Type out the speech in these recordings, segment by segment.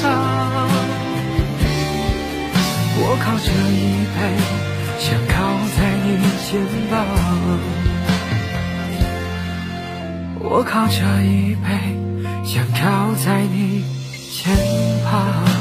上。我靠着椅背，想靠在你肩膀。我靠着椅背，想靠在你肩膀。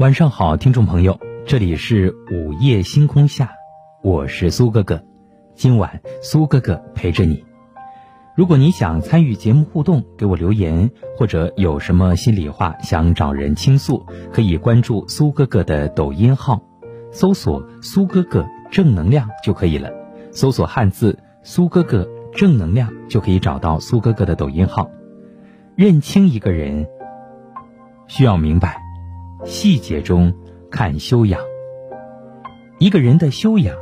晚上好，听众朋友，这里是午夜星空下，我是苏哥哥。今晚苏哥哥陪着你。如果你想参与节目互动，给我留言，或者有什么心里话想找人倾诉，可以关注苏哥哥的抖音号，搜索“苏哥哥正能量”就可以了。搜索汉字“苏哥哥正能量”就可以找到苏哥哥的抖音号。认清一个人，需要明白。细节中看修养，一个人的修养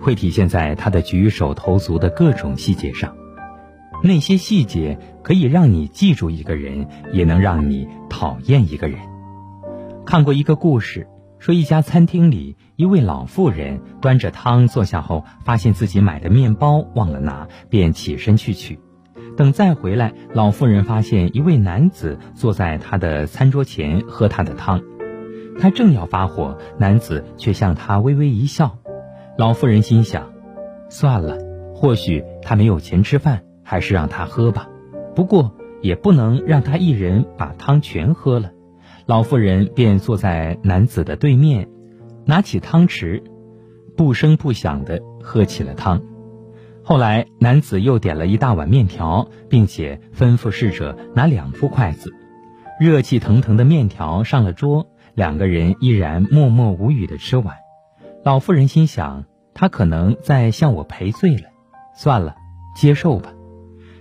会体现在他的举手投足的各种细节上。那些细节可以让你记住一个人，也能让你讨厌一个人。看过一个故事，说一家餐厅里，一位老妇人端着汤坐下后，发现自己买的面包忘了拿，便起身去取。等再回来，老妇人发现一位男子坐在她的餐桌前喝她的汤，她正要发火，男子却向她微微一笑。老妇人心想：算了，或许他没有钱吃饭，还是让他喝吧。不过也不能让他一人把汤全喝了。老妇人便坐在男子的对面，拿起汤匙，不声不响地喝起了汤。后来，男子又点了一大碗面条，并且吩咐侍者拿两副筷子。热气腾腾的面条上了桌，两个人依然默默无语地吃完。老妇人心想，他可能在向我赔罪了。算了，接受吧。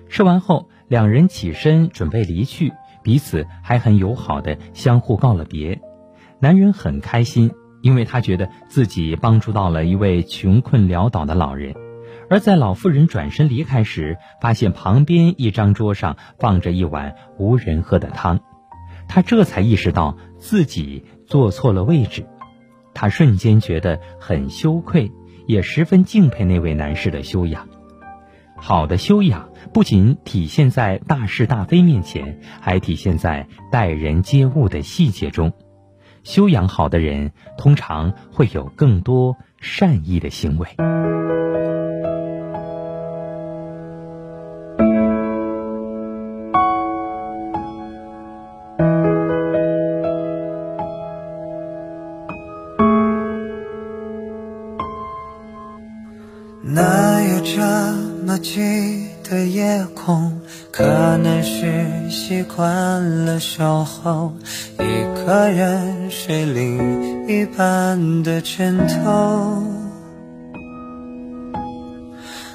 吃完后，两人起身准备离去，彼此还很友好的相互告了别。男人很开心，因为他觉得自己帮助到了一位穷困潦倒的老人。而在老妇人转身离开时，发现旁边一张桌上放着一碗无人喝的汤，他这才意识到自己坐错了位置，他瞬间觉得很羞愧，也十分敬佩那位男士的修养。好的修养不仅体现在大是大非面前，还体现在待人接物的细节中。修养好的人通常会有更多善意的行为。寂的夜空，可能是习惯了守候一个人睡另一半的枕头，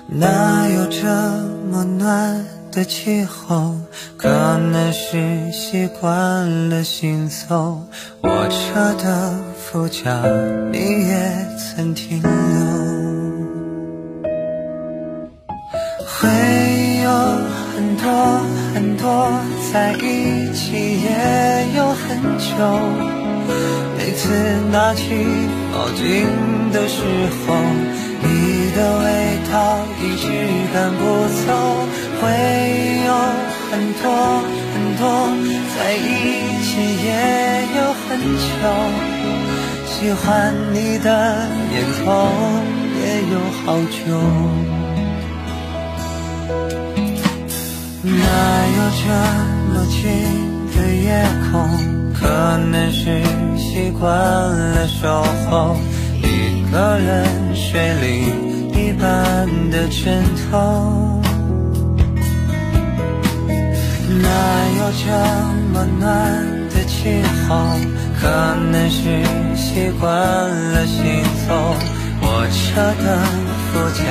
哪有这么暖的气候？可能是习惯了行走，我车的副驾你也曾停留，多。很多在一起也有很久，每次拿起毛巾的时候，你的味道一直赶不走。会有很多很多在一起也有很久，喜欢你的念头也有好久。哪有这么近的夜空？可能是习惯了守候，一个人睡另一半的枕头。哪有这么暖的气候？可能是习惯了行走，我车的副驾，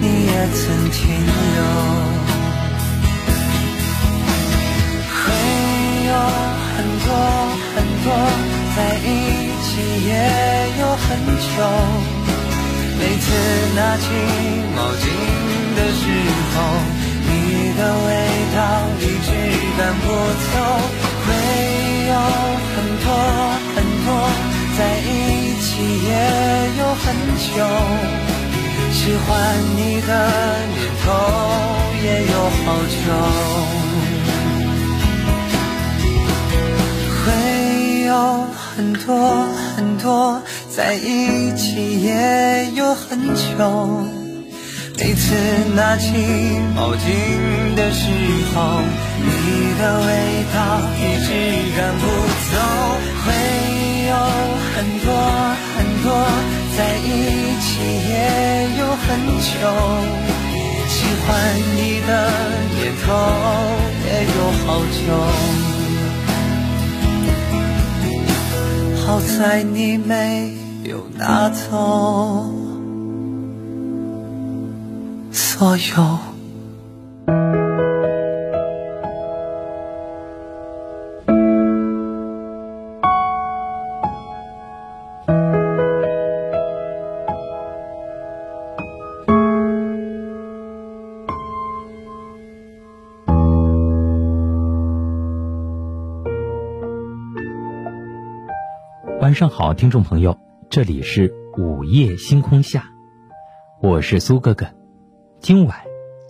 你也曾停留。多很多，在一起也有很久。每次拿起毛巾的时候，你的味道一直赶不走。会有很多很多，在一起也有很久。喜欢你的念头也有好久，有很多很多，在一起也有很久。每次拿起毛巾的时候，你的味道一直赶不走。会有很多很多。在一起也有很久，喜欢你的念头也有好久，好在你没有拿走所有。晚上好，听众朋友，这里是午夜星空下，我是苏哥哥。今晚，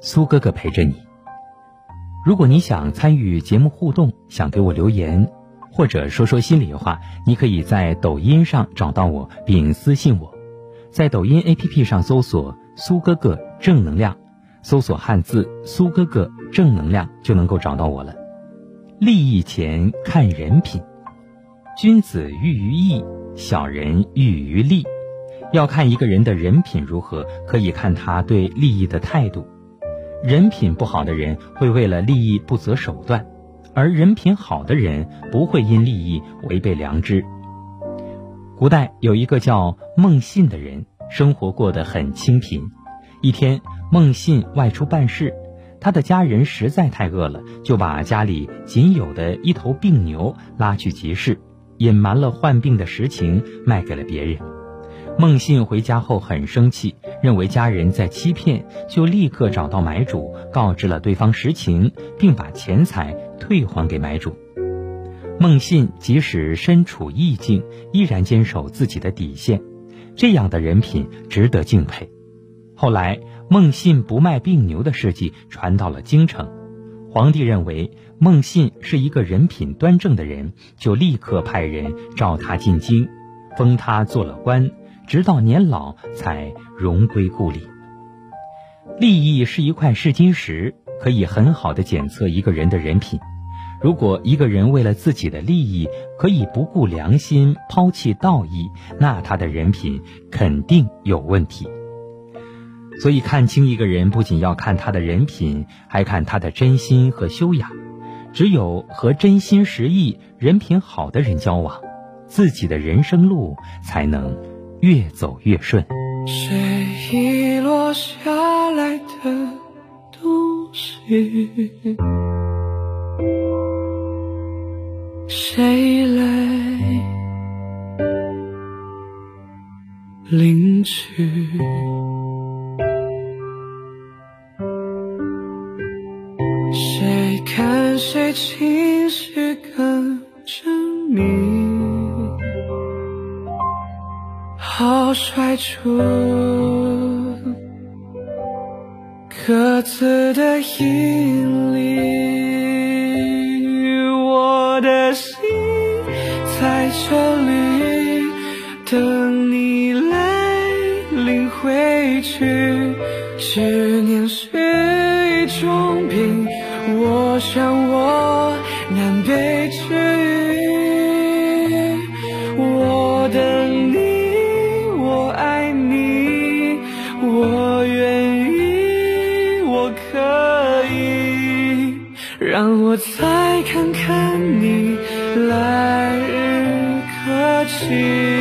苏哥哥陪着你。如果你想参与节目互动，想给我留言，或者说说心里话，你可以在抖音上找到我并私信我。在抖音 APP 上搜索“苏哥哥正能量”，搜索汉字“苏哥哥正能量”就能够找到我了。利益前看人品。君子喻于义，小人喻于利。要看一个人的人品如何，可以看他对利益的态度。人品不好的人会为了利益不择手段，而人品好的人不会因利益违背良知。古代有一个叫孟信的人，生活过得很清贫。一天，孟信外出办事，他的家人实在太饿了，就把家里仅有的一头病牛拉去集市。隐瞒了患病的实情，卖给了别人。孟信回家后很生气，认为家人在欺骗，就立刻找到买主，告知了对方实情，并把钱财退还给买主。孟信即使身处逆境，依然坚守自己的底线，这样的人品值得敬佩。后来，孟信不卖病牛的事迹传到了京城。皇帝认为孟信是一个人品端正的人，就立刻派人召他进京，封他做了官，直到年老才荣归故里。利益是一块试金石，可以很好的检测一个人的人品。如果一个人为了自己的利益可以不顾良心、抛弃道义，那他的人品肯定有问题。所以，看清一个人，不仅要看他的人品，还看他的真心和修养。只有和真心实意、人品好的人交往，自己的人生路才能越走越顺。谁遗落下来的东西？谁来领取？谁看谁情绪更缜密？好甩出各自的引力，我的心在这里等你来领回去。执念是一种病。我想我难被治愈，我等你，我爱你，我愿意，我可以，让我再看看你来日可期。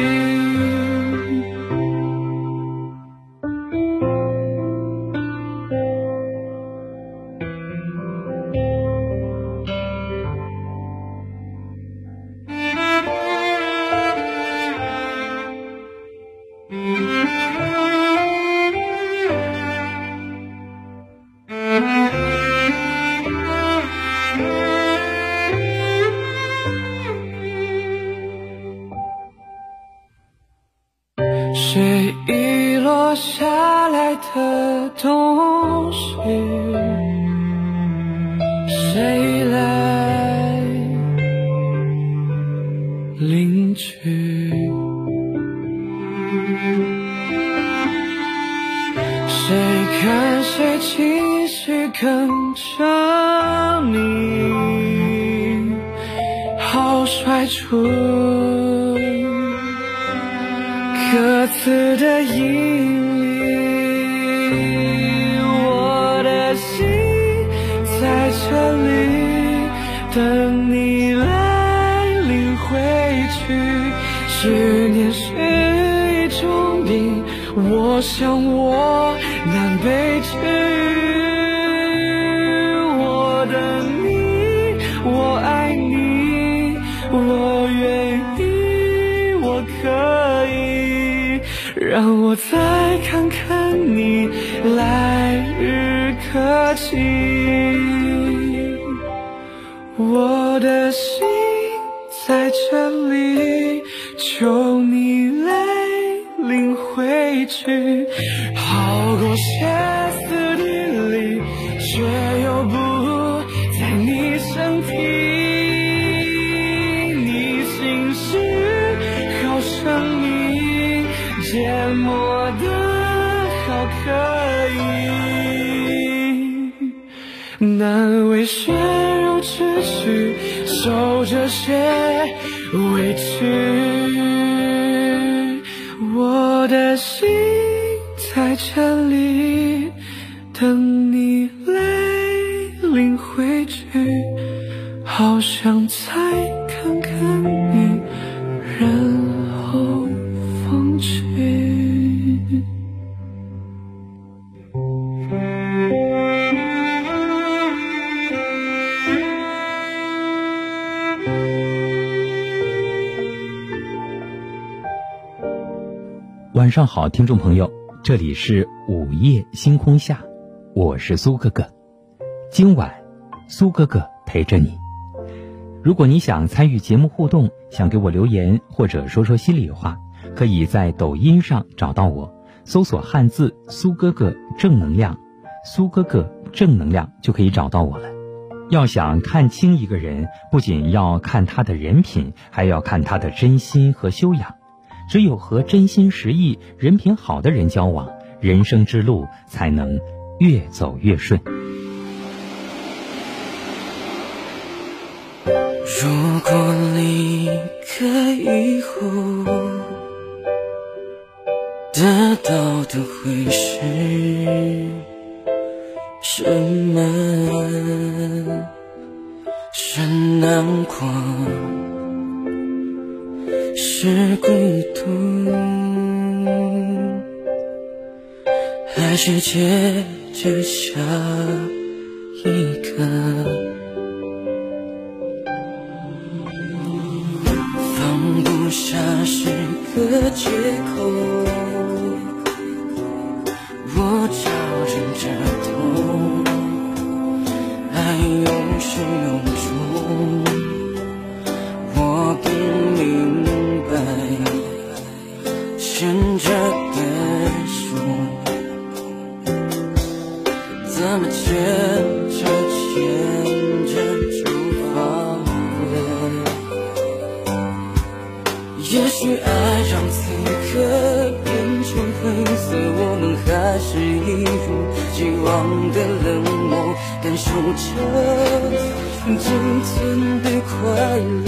听众朋友，这里是午夜星空下，我是苏哥哥。今晚，苏哥哥陪着你。如果你想参与节目互动，想给我留言或者说说心里话。可以在抖音上找到我，搜索汉字“苏哥哥正能量”，苏哥哥正能量就可以找到我了。要想看清一个人，不仅要看他的人品，还要看他的真心和修养。只有和真心实意、人品好的人交往，人生之路才能越走越顺。如果离开以后。得到的会是什么？是难过，是孤独，还是接着下一个？放不下是个借口。感受着仅存的快乐。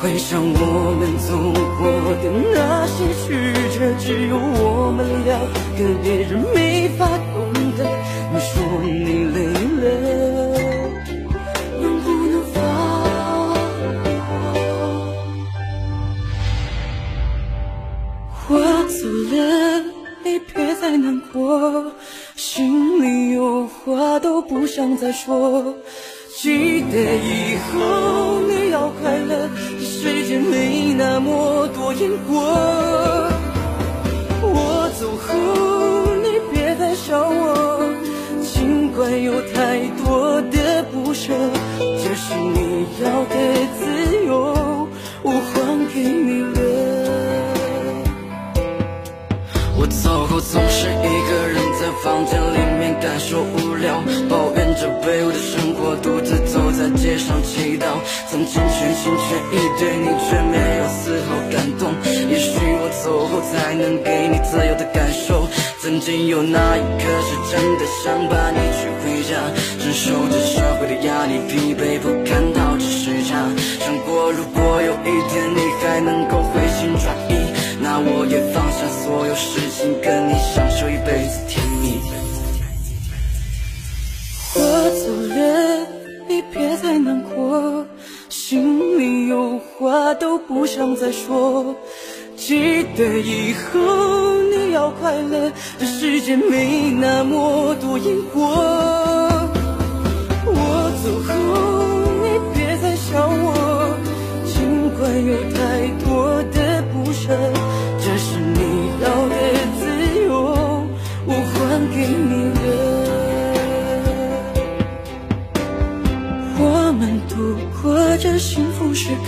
回想我们走过的那些曲折，只有我们两个别人没法懂得。你说你累了。能不能放我？我走了，你别再难过，心里有话都不想再说记得以后你要快乐这世界没那么多因果我走后你别再想我尽管有太多的不舍这是你要的自由我还给你了我走后总是一个人房间里面感受无聊抱怨着卑微的生活独自走在街上祈祷曾经全心全意对你却没有丝毫感动也许我走后才能给你自由的感受。曾经有那一刻是真的想把你娶回家承受。着社会的压力疲惫不堪倒着时差想过如果有一天你还能够回心转意那我也放下所有事情跟你享受一辈子。甜我走了，你别再难过，心里有话都不想再说。记得以后你要快乐，这世界没那么多因果。我走后你别再想我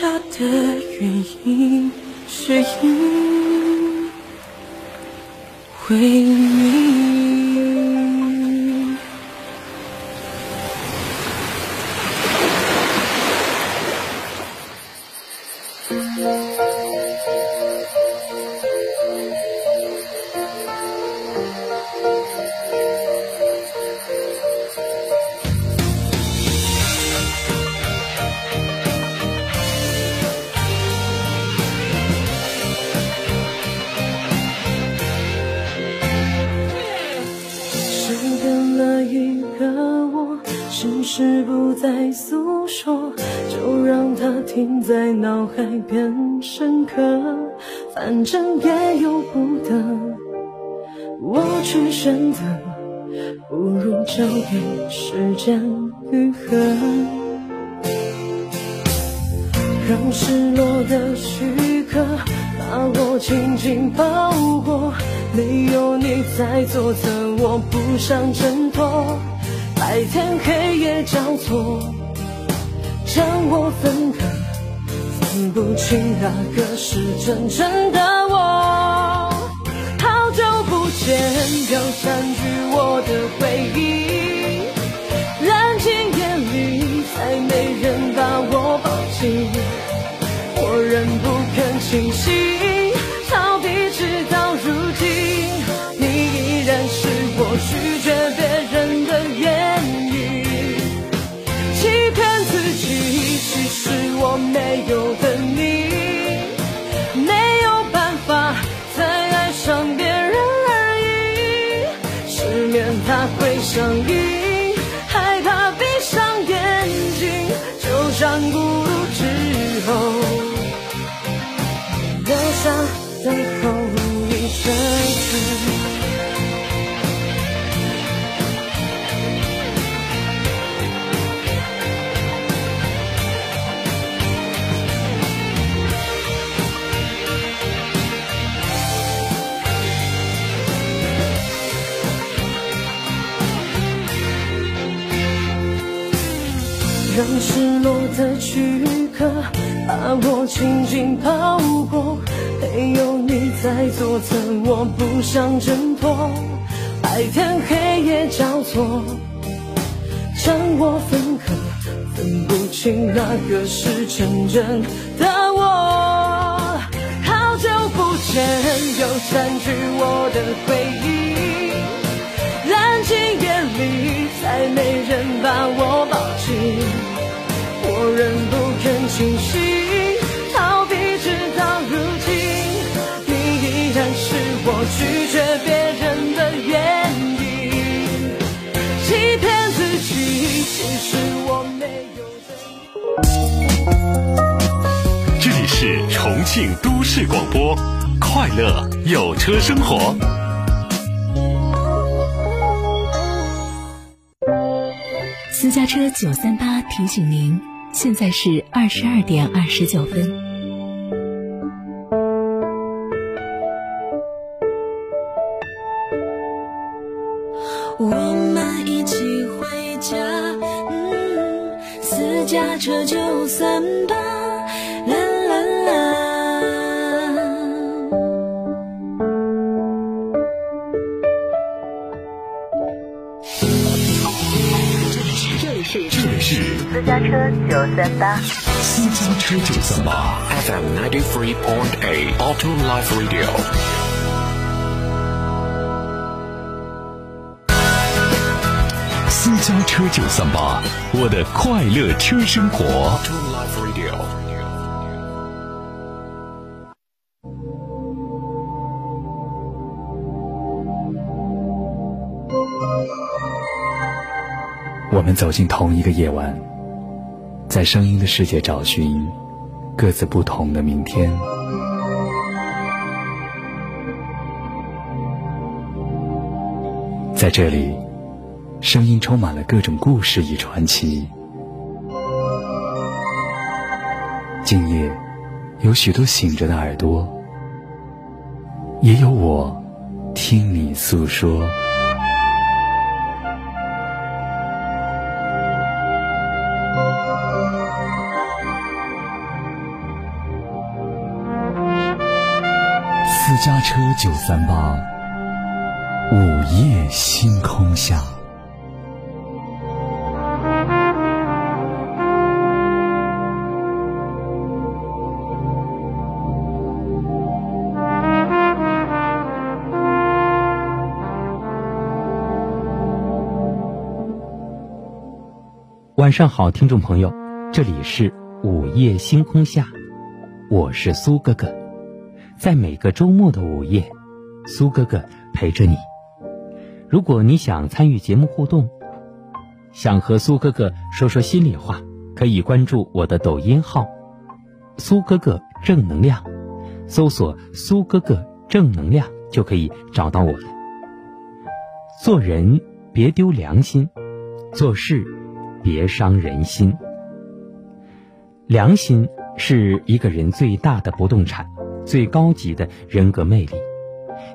下的原因。是因为你。交给时间愈合。让失落的躯壳把我紧紧包裹，没有你在左侧，我不想挣脱。白天黑夜交错，将我分割，分不清哪个是真正的我。好久不见，又占据我的回忆。蓝天夜里，再没人把我抱紧，我仍不肯清醒，逃避直到如今，你依然是我拒绝别人的原因，欺骗自己，其实。我没有失落的躯壳把我紧紧包裹，没有你在左侧，我不想挣脱。白天黑夜交错，将我分割，分不清哪个是真正的我。好久不见，又占据我的回忆。蓝天夜里，再没人把我抱紧。我仍不肯清醒，逃避直到如今，你依然是我拒绝别人的原因。欺骗自己，其实我没有。这里是重庆都市广播，快乐有车生活。私家车九三八提醒您。现在是二十二点二十九分。我们一起回家，嗯，私家车就三八，啦啦啦。这里是私家车九三八，私家车九三八 FM ninety three point eight Auto Life Radio。私家车九三八，我的快乐车生活。Auto Life Radio。我们走进同一个夜晚，在声音的世界找寻各自不同的明天。在这里，声音充满了各种故事与传奇。今夜，有许多醒着的耳朵，也有我听你诉说。家车九三八，午夜星空下。晚上好，听众朋友，这里是午夜星空下，我是苏哥哥，在每个周末的午夜，苏哥哥陪着你。如果你想参与节目互动，想和苏哥哥说说心里话，可以关注我的抖音号“苏哥哥正能量”，搜索“苏哥哥正能量”就可以找到我了。做人别丢良心，做事。别伤人心。良心是一个人最大的不动产，最高级的人格魅力。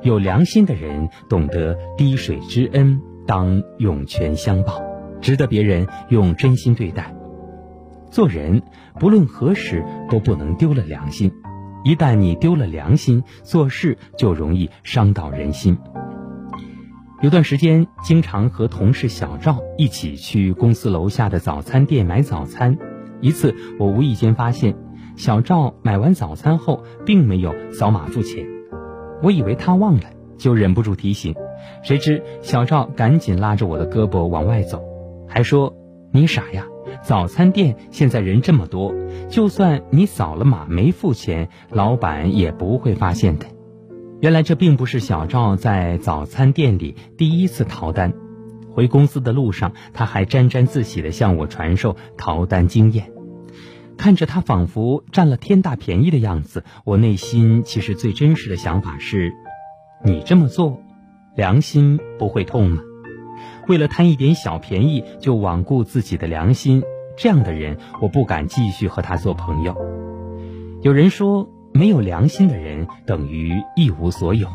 有良心的人懂得滴水之恩当涌泉相报，值得别人用真心对待。做人不论何时都不能丢了良心，一旦你丢了良心，做事就容易伤到人心。有段时间，经常和同事小赵一起去公司楼下的早餐店买早餐。一次，我无意间发现，小赵买完早餐后并没有扫码付钱。我以为他忘了，就忍不住提醒。谁知小赵赶紧拉着我的胳膊往外走，还说：“你傻呀，早餐店现在人这么多，就算你扫了码没付钱，老板也不会发现的。”原来这并不是小赵在早餐店里第一次逃单，回公司的路上，他还沾沾自喜地向我传授逃单经验。看着他仿佛占了天大便宜的样子，我内心其实最真实的想法是：你这么做，良心不会痛吗？为了贪一点小便宜就罔顾自己的良心，这样的人我不敢继续和他做朋友。有人说。没有良心的人等于一无所有。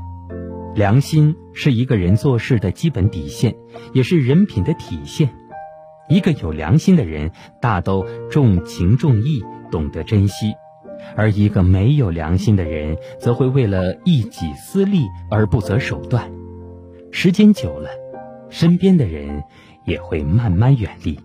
良心是一个人做事的基本底线，也是人品的体现。一个有良心的人，大都重情重义，懂得珍惜；而一个没有良心的人，则会为了一己私利而不择手段。时间久了，身边的人也会慢慢远离。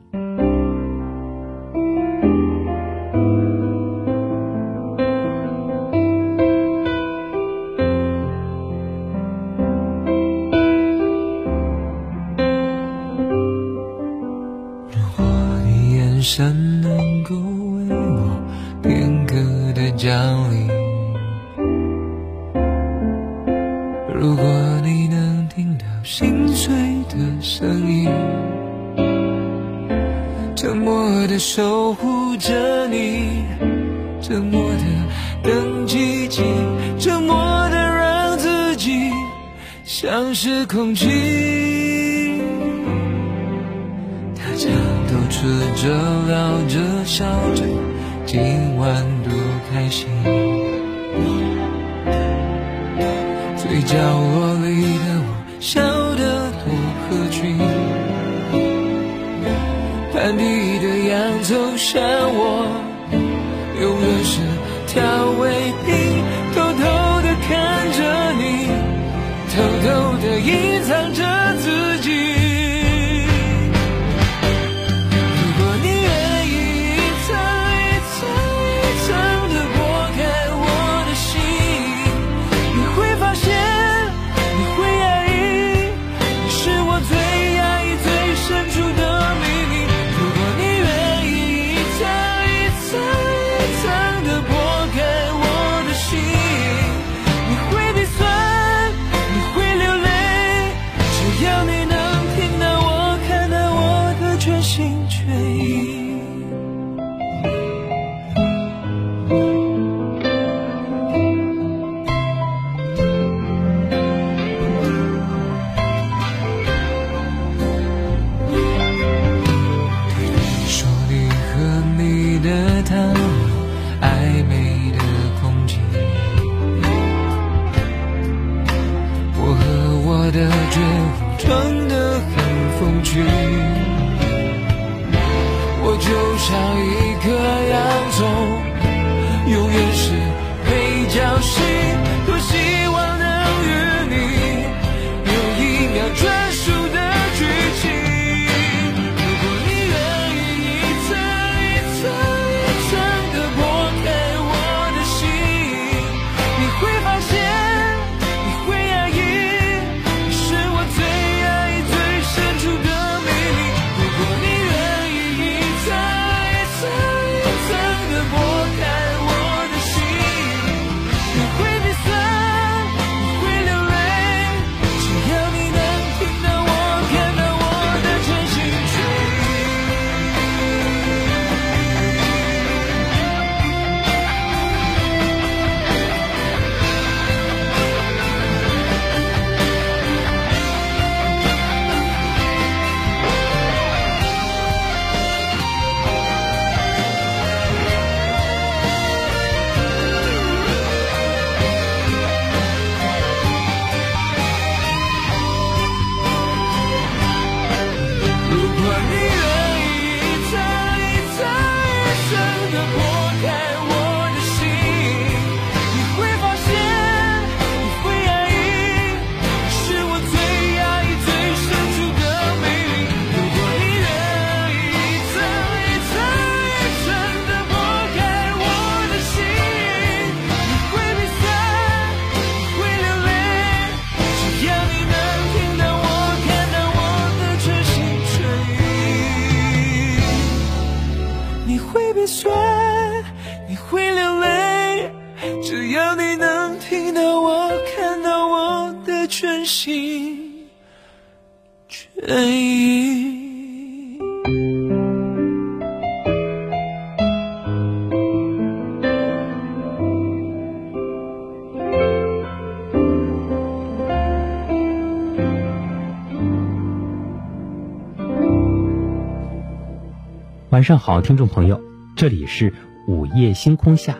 晚上好，听众朋友，这里是午夜星空下，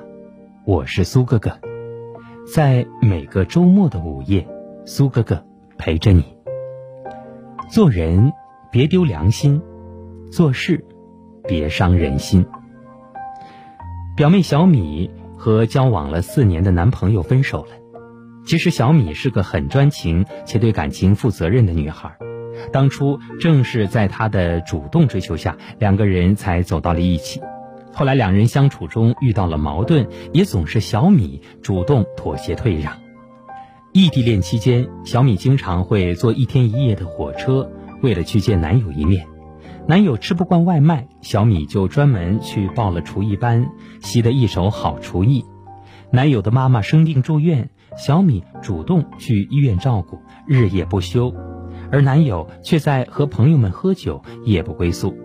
我是苏哥哥，在每个周末的午夜，苏哥哥陪着你。做人别丢良心，做事别伤人心。表妹小米和交往了四年的男朋友分手了。其实小米是个很专情且对感情负责任的女孩。当初正是在他的主动追求下，两个人才走到了一起。后来两人相处中遇到了矛盾，也总是小米主动妥协退让。异地恋期间，小米经常会坐一天一夜的火车，为了去见男友一面。男友吃不惯外卖，小米就专门去报了厨艺班，习得一手好厨艺。男友的妈妈生病住院，小米主动去医院照顾，日夜不休。而男友却在和朋友们喝酒，夜不归宿。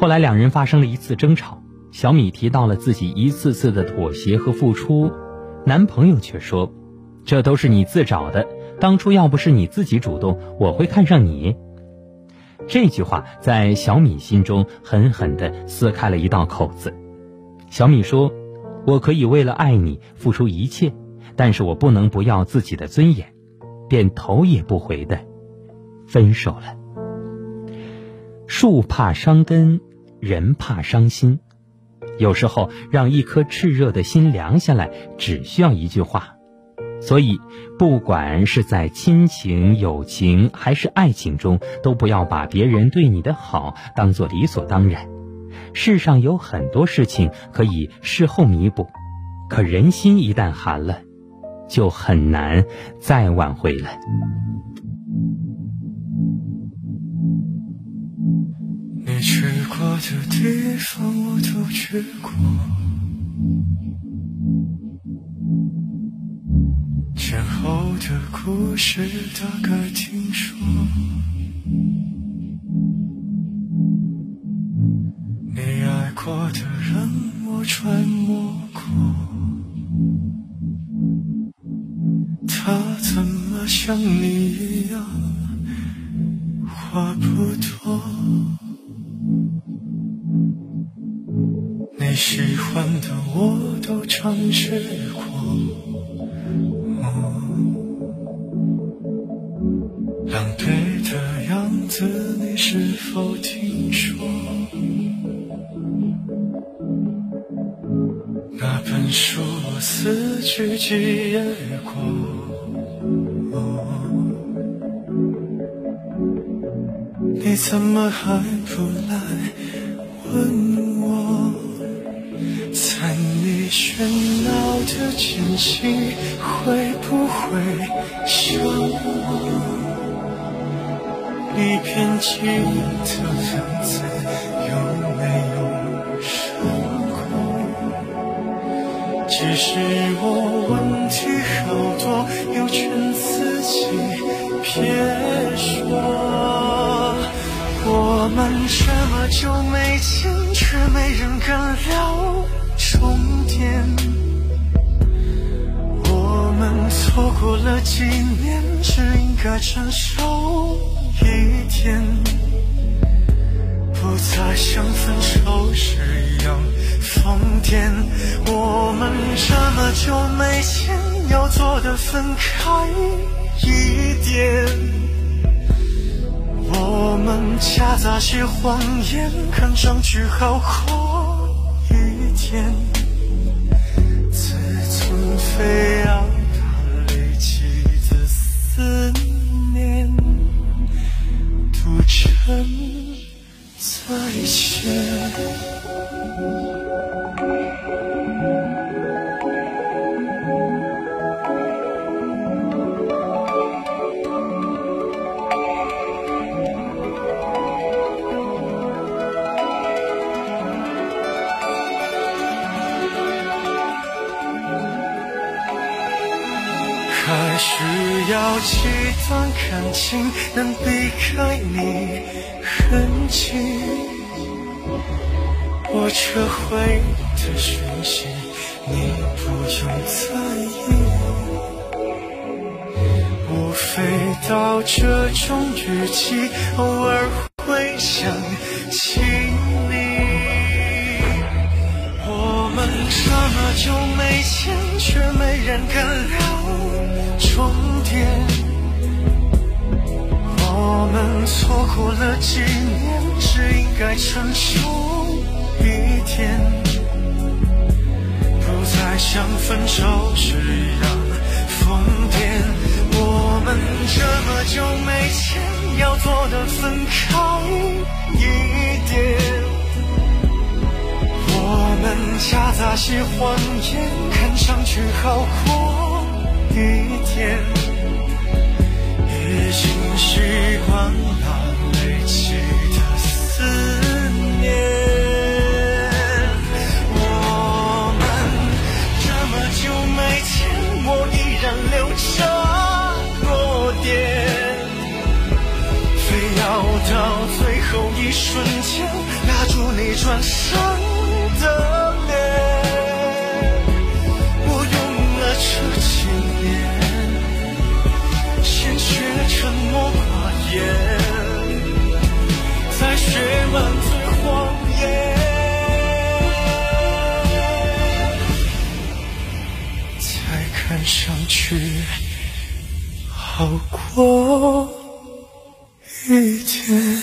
后来两人发生了一次争吵，小米提到了自己一次次的妥协和付出，男朋友却说：“这都是你自找的，当初要不是你自己主动，我会看上你。”这句话在小米心中狠狠地撕开了一道口子。小米说：“我可以为了爱你付出一切，但是我不能不要自己的尊严。”便头也不回的分手了。树怕伤根，人怕伤心。有时候，让一颗炽热的心凉下来，只需要一句话。所以，不管是在亲情、友情还是爱情中，都不要把别人对你的好当做理所当然。世上有很多事情可以事后弥补，可人心一旦寒了，就很难再挽回了。你去过的地方，我都去过。前后的故事大概听说，你爱过的人我揣摩过，他怎么像你一样话不多？你喜欢的我都尝试过。哦狼狈的样子，你是否听说？那本书我撕去几页过，你怎么还不来问我喧闹的间隙，会不会想我？你偏激的房子有没有伤过？其实我问题好多，又劝自己别说。我们这么久没见，却没人敢聊天。我们错过了几年，只应该成熟。一天，不再像分手时一样疯癫。我们这么久没见，要做的分开一点。我们夹杂些谎言，看上去好过一点。飞扬，它累积的思念，涂成。心能避开你痕迹？我撤回的讯息，你不用在意。无非到这种语气，偶尔会想错过了几年，只应该成熟一点，不再像分手时一样疯癫。我们这么久没见，要做的分开一点。我们夹杂些谎言，看上去好过。一天，已经习惯瞬间拉住你转身的脸我用了这几年先学沉默寡言再学满嘴谎言才看上去好过一点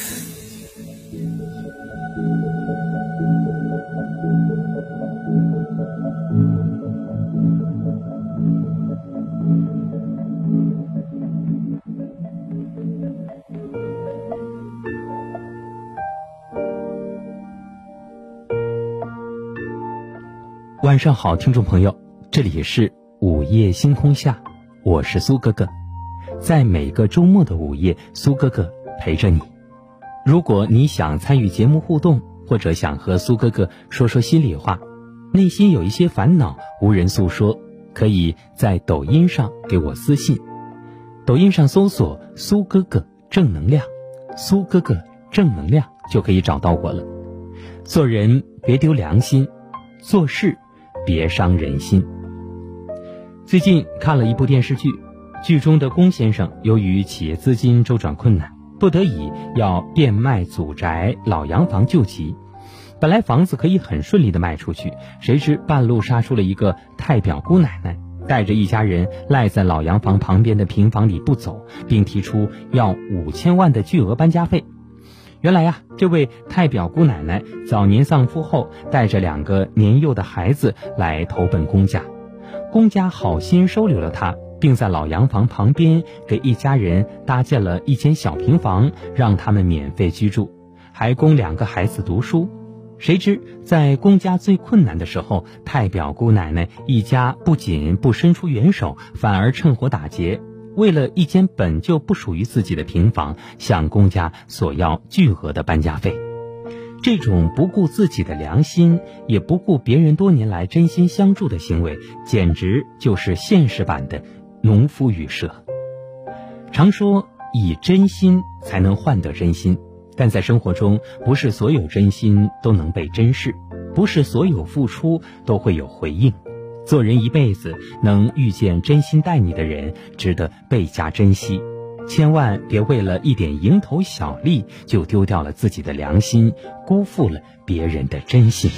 晚上好，听众朋友，这里是午夜星空下，我是苏哥哥，在每个周末的午夜，苏哥哥陪着你。如果你想参与节目互动，或者想和苏哥哥说说心里话，内心有一些烦恼无人诉说，可以在抖音上给我私信，抖音上搜索“苏哥哥正能量”，苏哥哥正能量就可以找到我了。做人别丢良心，做事。别伤人心。最近看了一部电视剧，剧中的龚先生由于企业资金周转困难，不得已要变卖祖宅老洋房救急。本来房子可以很顺利的卖出去，谁知半路杀出了一个太表姑奶奶，带着一家人赖在老洋房旁边的平房里不走，并提出要五千万的巨额搬家费。原来呀，这位太表姑奶奶早年丧夫后，带着两个年幼的孩子来投奔公家，公家好心收留了她，并在老洋房旁边给一家人搭建了一间小平房，让他们免费居住，还供两个孩子读书。谁知在公家最困难的时候，太表姑奶奶一家不仅不伸出援手，反而趁火打劫。为了一间本就不属于自己的平房，向公家索要巨额的搬家费，这种不顾自己的良心，也不顾别人多年来真心相助的行为，简直就是现实版的农夫与蛇。常说以真心才能换得真心，但在生活中，不是所有真心都能被珍视，不是所有付出都会有回应。做人一辈子，能遇见真心待你的人，值得倍加珍惜。千万别为了一点蝇头小利，就丢掉了自己的良心，辜负了别人的真心。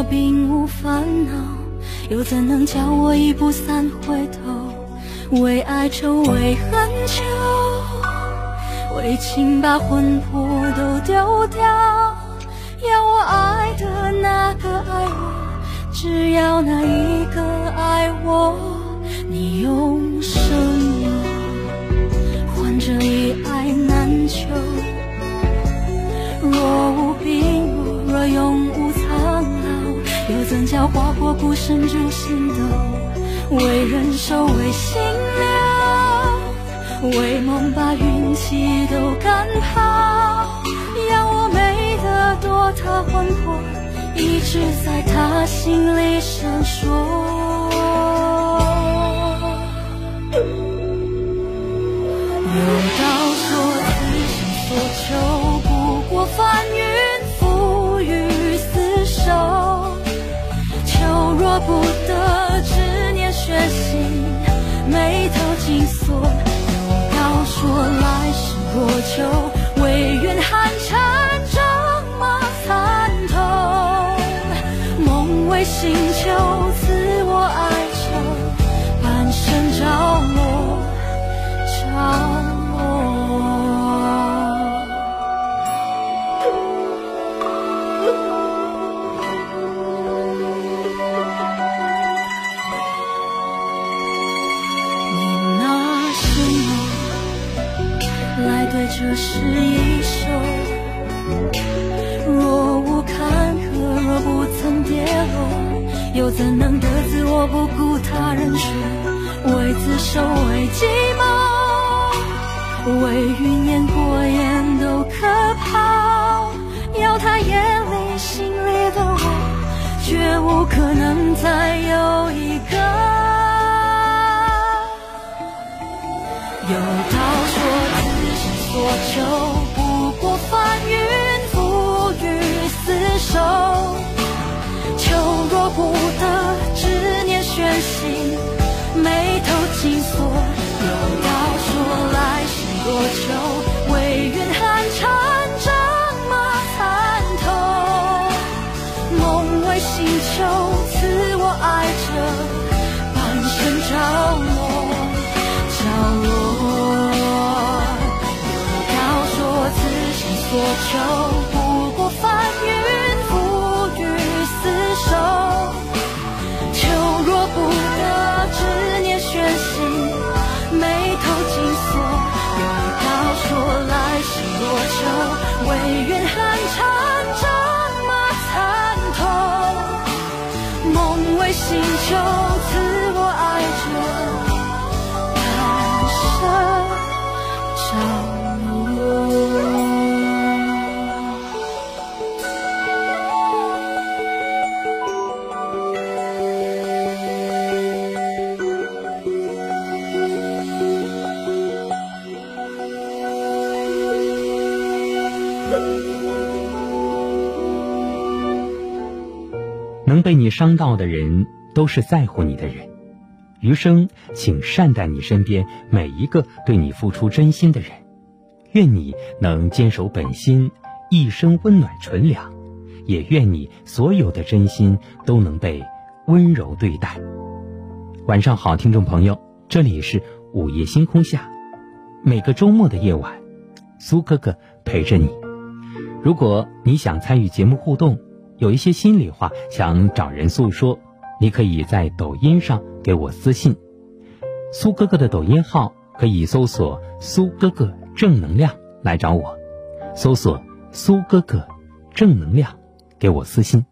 我并无烦恼又怎能叫我一步三回头？为爱愁，为恨求，为情把魂魄都丢掉。要我爱的那个爱我，只要那一个爱我。你用什么换这一爱难求？若无病，若永。怎叫划破孤身逐星斗？为人守，为心留，为梦把运气都赶跑。要我美得多，他魂魄一直在他心里闪烁。有道不得执念血心，眉头紧锁。又告说来世若求，唯愿寒蝉仗马参透。梦为星球是一首。若无坎坷，若不曾跌落，又怎能得自我不顾他人劝？为自首，为寂寞，为云烟过眼都可抛。要他眼里、心里的我，绝无可能再有一。多久不过翻云覆雨厮守，求若不得执念悬心，眉头紧锁，又道说来是多久。桥被你伤到的人都是在乎你的人。余生请善待你身边每一个对你付出真心的人。愿你能坚守本心一生温暖纯良。也愿你所有的真心都能被温柔对待。晚上好听众朋友这里是午夜星空下每个周末的夜晚苏哥哥陪着你。如果你想参与节目互动有一些心里话想找人诉说你可以在抖音上给我私信。苏哥哥的抖音号可以搜索苏哥哥正能量来找我。搜索苏哥哥正能量给我私信。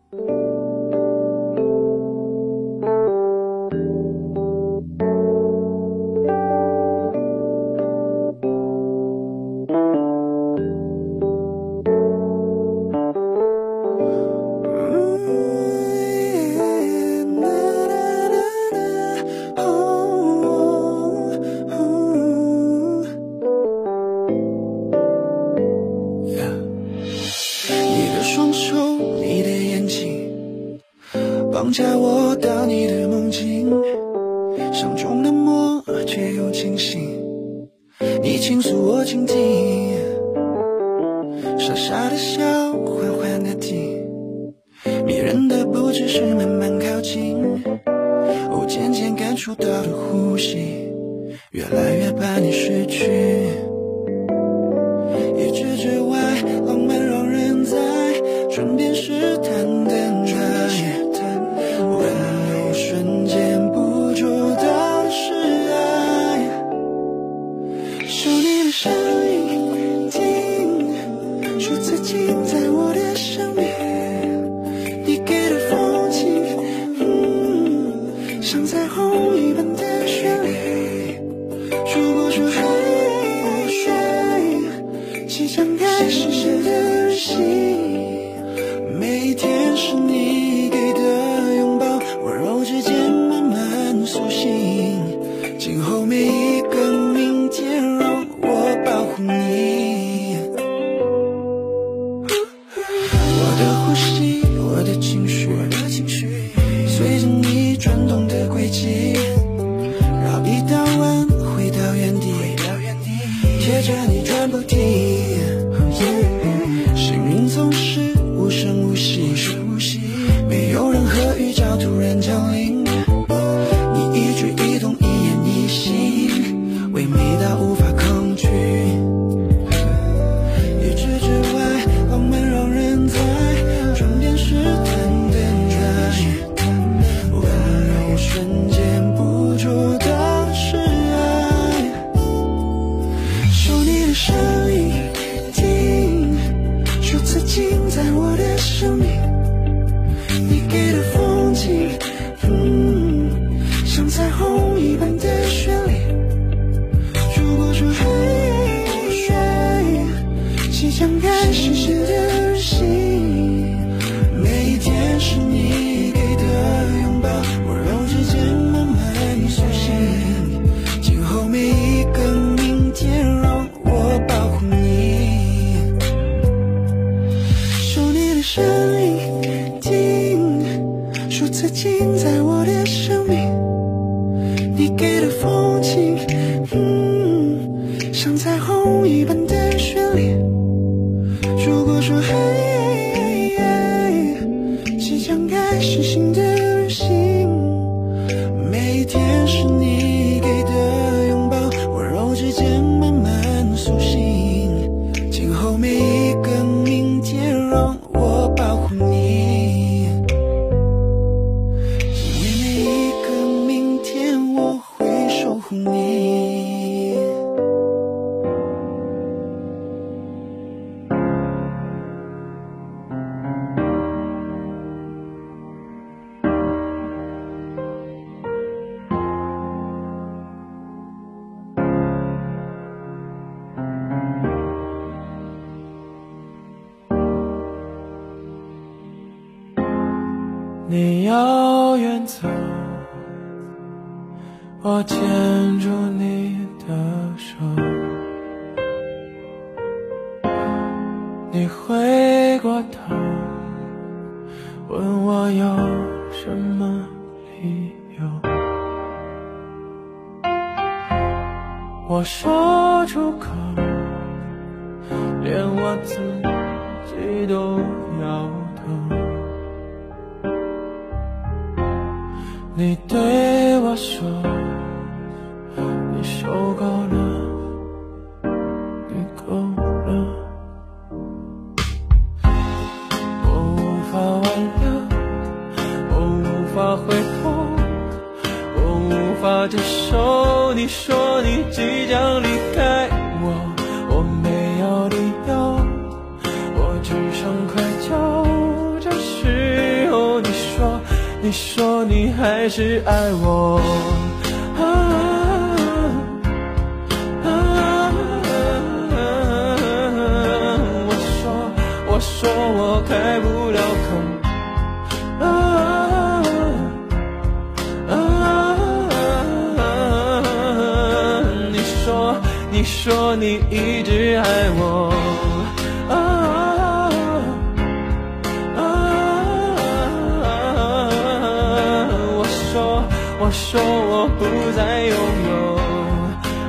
说我不再拥有。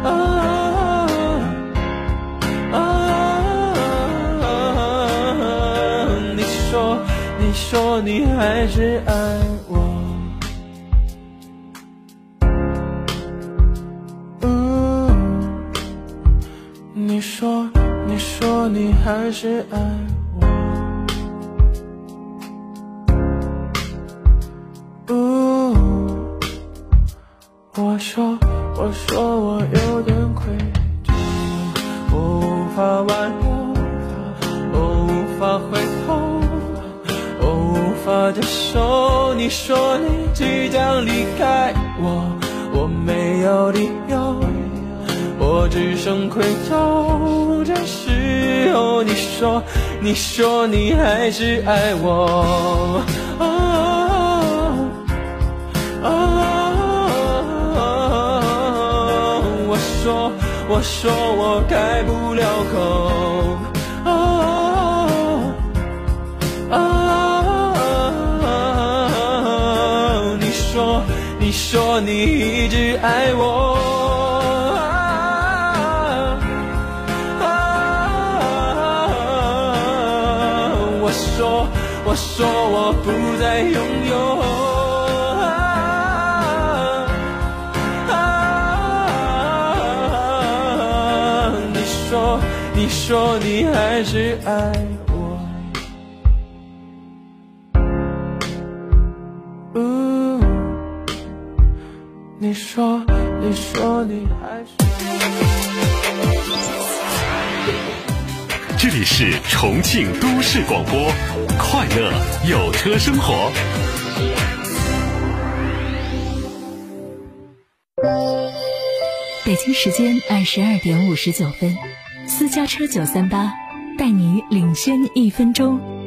啊啊啊,啊！你说，你说你还是爱我。你说，你说你还是爱。你说你还是爱我，啊，我说我说我开不了口，啊，你说你说你一直爱我。说我不再拥有。你说，你说你还是爱我。呜，你说，你说你还是。这里是重庆都市广播。快乐有车生活。北京时间二十二点五十九分私家车九三八带你领先一分钟。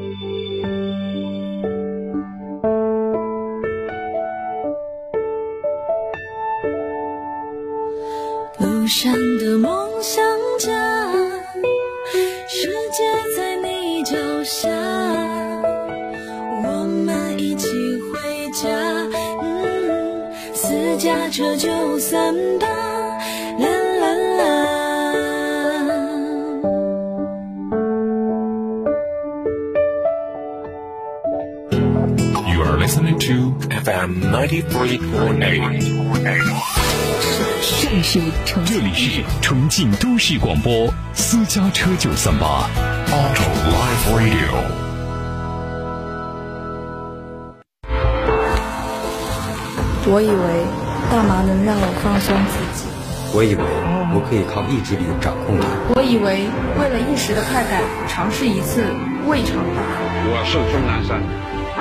这里是重这里是重庆都市广播私家车九三八，Auto Live Radio。我以为大麻能让我放松自己，我以为我可以靠意志力掌控它。我以为为了一时的快感，尝试一次未尝不可。我是钟南山，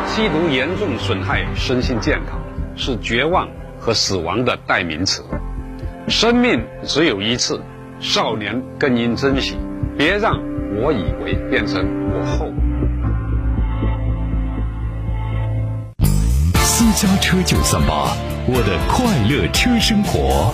吸毒严重损害身心健康，是绝望和死亡的代名词。生命只有一次，少年更应珍惜，别让我以为变成我后。私家车九三八，我的快乐车生活。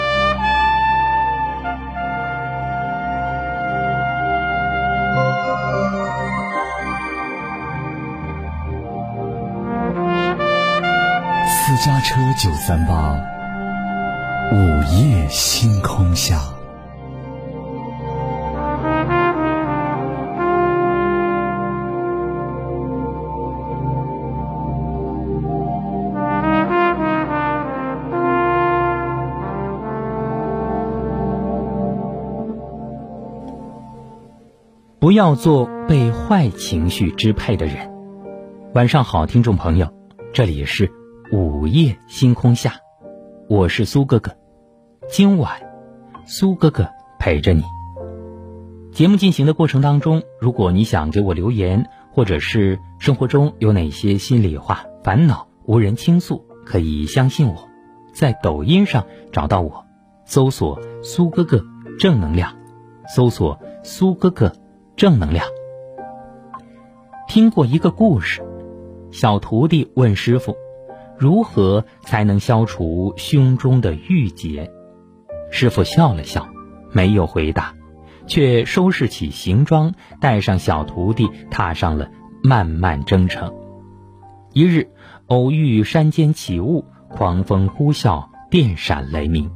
家车九三八，午夜星空下。不要做被坏情绪支配的人。晚上好，听众朋友，这里是午夜星空下，我是苏哥哥。今晚，苏哥哥陪着你。节目进行的过程当中，如果你想给我留言，或者是生活中有哪些心里话、烦恼无人倾诉，可以相信我，在抖音上找到我，搜索“苏哥哥正能量”，搜索“苏哥哥正能量”。听过一个故事，小徒弟问师傅：“如何才能消除胸中的郁结？”师傅笑了笑，没有回答，却收拾起行装，带上小徒弟，踏上了漫漫征程。一日，偶遇山间起雾，狂风呼啸，电闪雷鸣，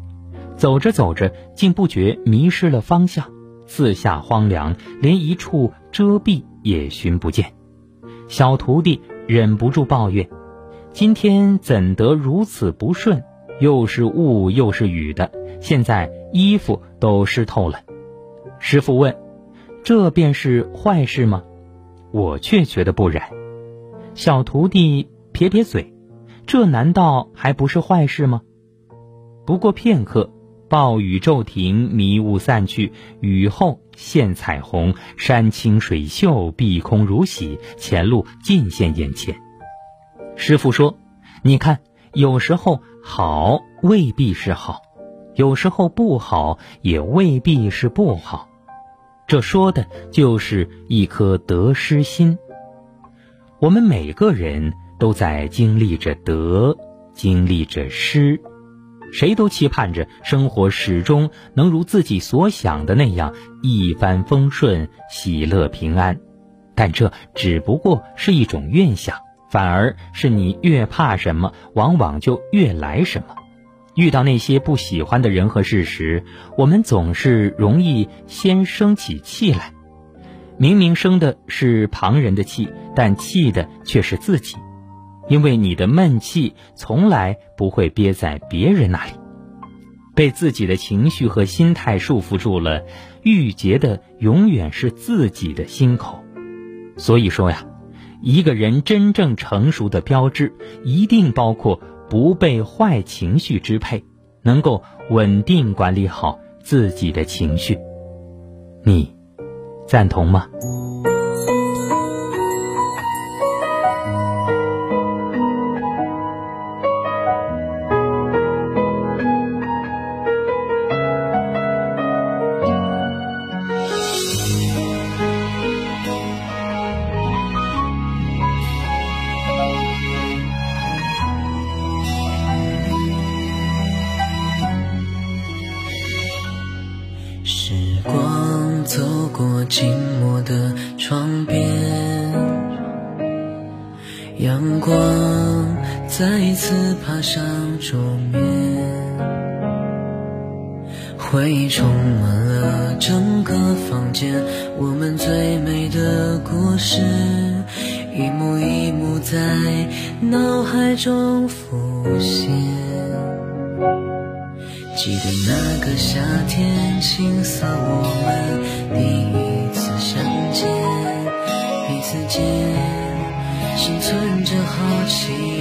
走着走着，竟不觉迷失了方向，四下荒凉，连一处遮蔽也寻不见。小徒弟忍不住抱怨：“今天怎得如此不顺？又是雾又是雨的，现在衣服都湿透了。”师傅问：“这便是坏事吗？”我却觉得不然。小徒弟撇撇嘴：“这难道还不是坏事吗？”不过片刻，暴雨骤停，迷雾散去，雨后现彩虹，山清水秀，碧空如洗，前路尽现眼前。师傅说：“你看，有时候好未必是好，有时候不好也未必是不好。这说的就是一颗得失心。我们每个人都在经历着得，经历着失。”谁都期盼着生活始终能如自己所想的那样一帆风顺、喜乐平安，但这只不过是一种愿想，反而是你越怕什么，往往就越来什么。遇到那些不喜欢的人和事时，我们总是容易先生起气来，明明生的是旁人的气，但气的却是自己。因为你的闷气从来不会憋在别人那里，被自己的情绪和心态束缚住了，郁结的永远是自己的心口。所以说呀，一个人真正成熟的标志，一定包括不被坏情绪支配，能够稳定管理好自己的情绪。你赞同吗？青涩我们第一次相见，彼此间心存着好奇，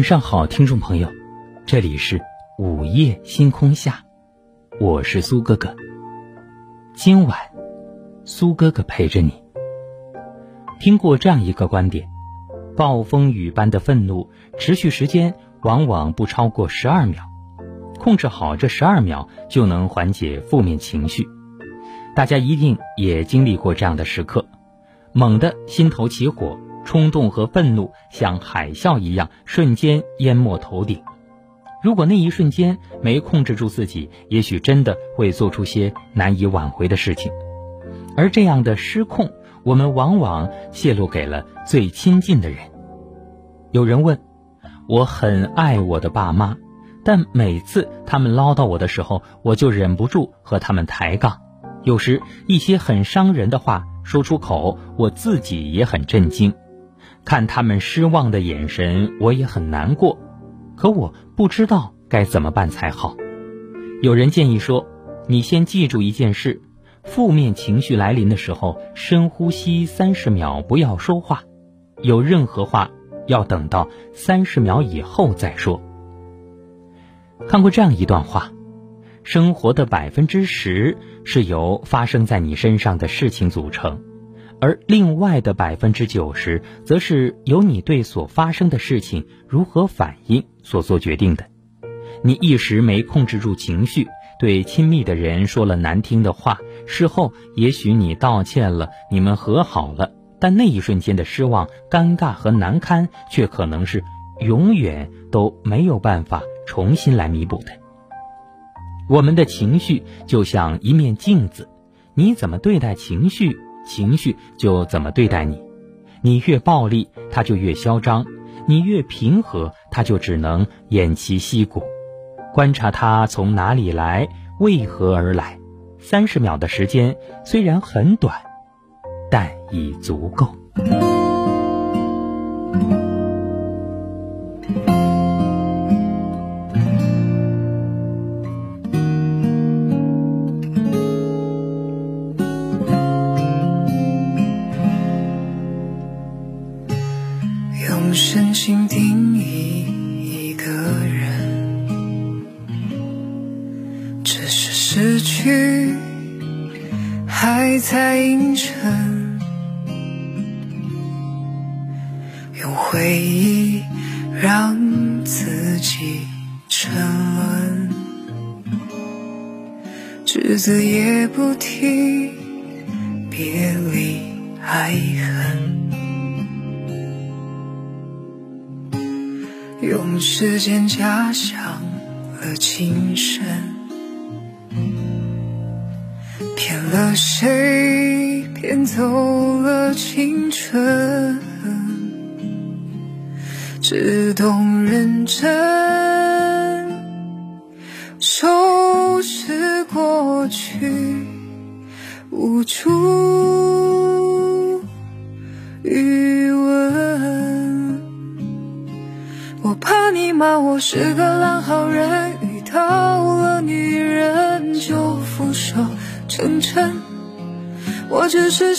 晚上好，听众朋友，这里是午夜星空下，我是苏哥哥。今晚，苏哥哥陪着你。听过这样一个观点：暴风雨般的愤怒持续时间往往不超过十二秒，控制好这十二秒就能缓解负面情绪。大家一定也经历过这样的时刻，猛地心头起火。冲动和愤怒像海啸一样瞬间淹没头顶。如果那一瞬间没控制住自己，也许真的会做出些难以挽回的事情。而这样的失控，我们往往泄露给了最亲近的人。有人问：“我很爱我的爸妈，但每次他们唠叨我的时候，我就忍不住和他们抬杠。有时一些很伤人的话说出口，我自己也很震惊。”看他们失望的眼神，我也很难过，可我不知道该怎么办才好。有人建议说：“你先记住一件事，负面情绪来临的时候，深呼吸三十秒，不要说话，有任何话要等到三十秒以后再说。看过这样一段话：生活的百分之十是由发生在你身上的事情组成，而另外的百分之九十，则是由你对所发生的事情如何反应所做决定的。你一时没控制住情绪，对亲密的人说了难听的话，事后也许你道歉了，你们和好了，但那一瞬间的失望、尴尬和难堪，却可能是永远都没有办法重新来弥补的。我们的情绪就像一面镜子，你怎么对待情绪，情绪就怎么对待你。你越暴力，他就越嚣张；你越平和，他就只能偃旗息鼓。观察他从哪里来，为何而来。三十秒的时间虽然很短，但已足够。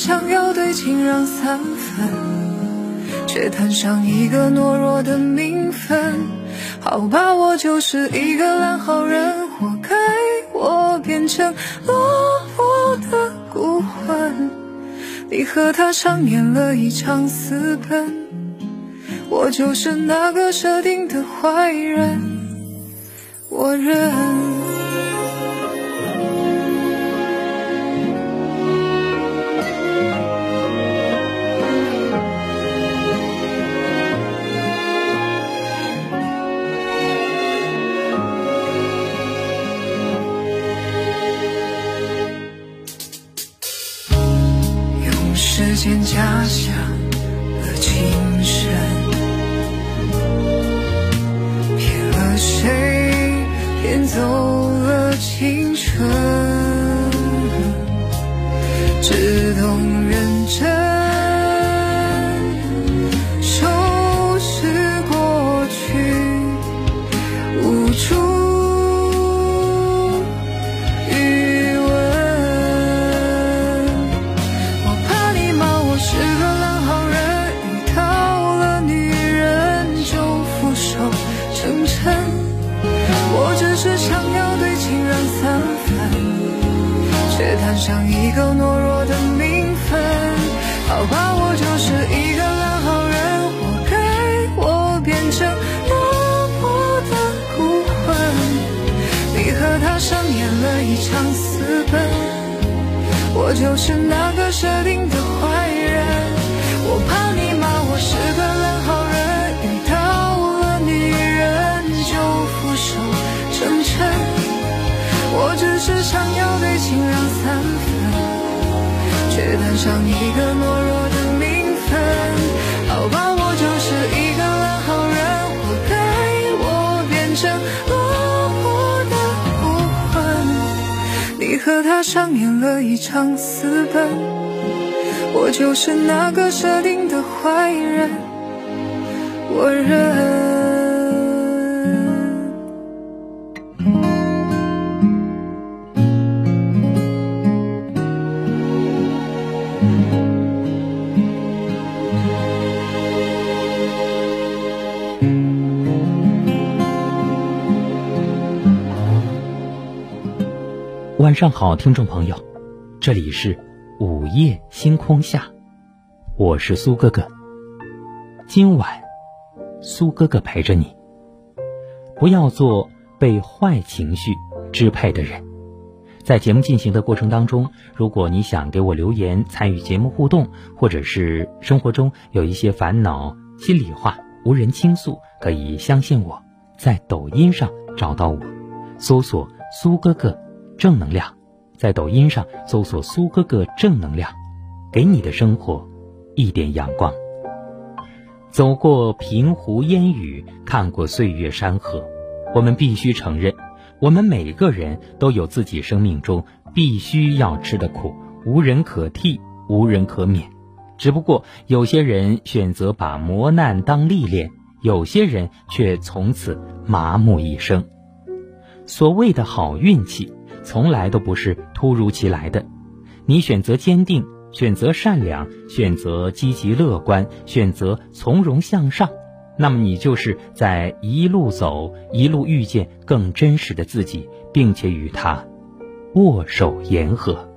想要对情让三分，却摊上一个懦弱的名分。好吧，我就是一个烂好人，活该我变成落魄的孤魂。你和他上演了一场私奔。我就是那个设定的坏人，我认。走了青春？上好，听众朋友，这里是午夜星空下，我是苏哥哥。今晚，苏哥哥陪着你。不要做被坏情绪支配的人。在节目进行的过程当中，如果你想给我留言参与节目互动，或者是生活中有一些烦恼、心里话无人倾诉，可以相信我，在抖音上找到我，搜索“苏哥哥正能量”，在抖音上搜索“苏哥哥正能量”，给你的生活一点阳光。走过平湖烟雨，看过岁月山河，我们必须承认。我们每个人都有自己生命中必须要吃的苦，无人可替，无人可免。只不过有些人选择把磨难当历练，有些人却从此麻木一生。所谓的好运气，从来都不是突如其来的。你选择坚定，选择善良，选择积极乐观，选择从容向上。那么你就是在一路走，一路遇见更真实的自己，并且与他握手言和。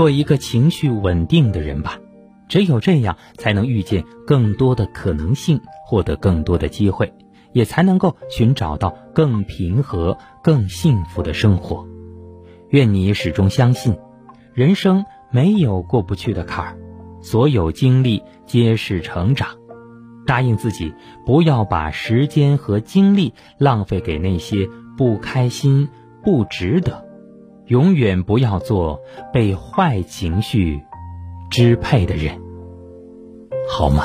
做一个情绪稳定的人吧。只有这样，才能遇见更多的可能性，获得更多的机会，也才能够寻找到更平和、更幸福的生活。愿你始终相信，人生没有过不去的坎儿，所有经历皆是成长。答应自己，不要把时间和精力浪费给那些不开心、不值得。永远不要做被坏情绪。支配的人，好吗？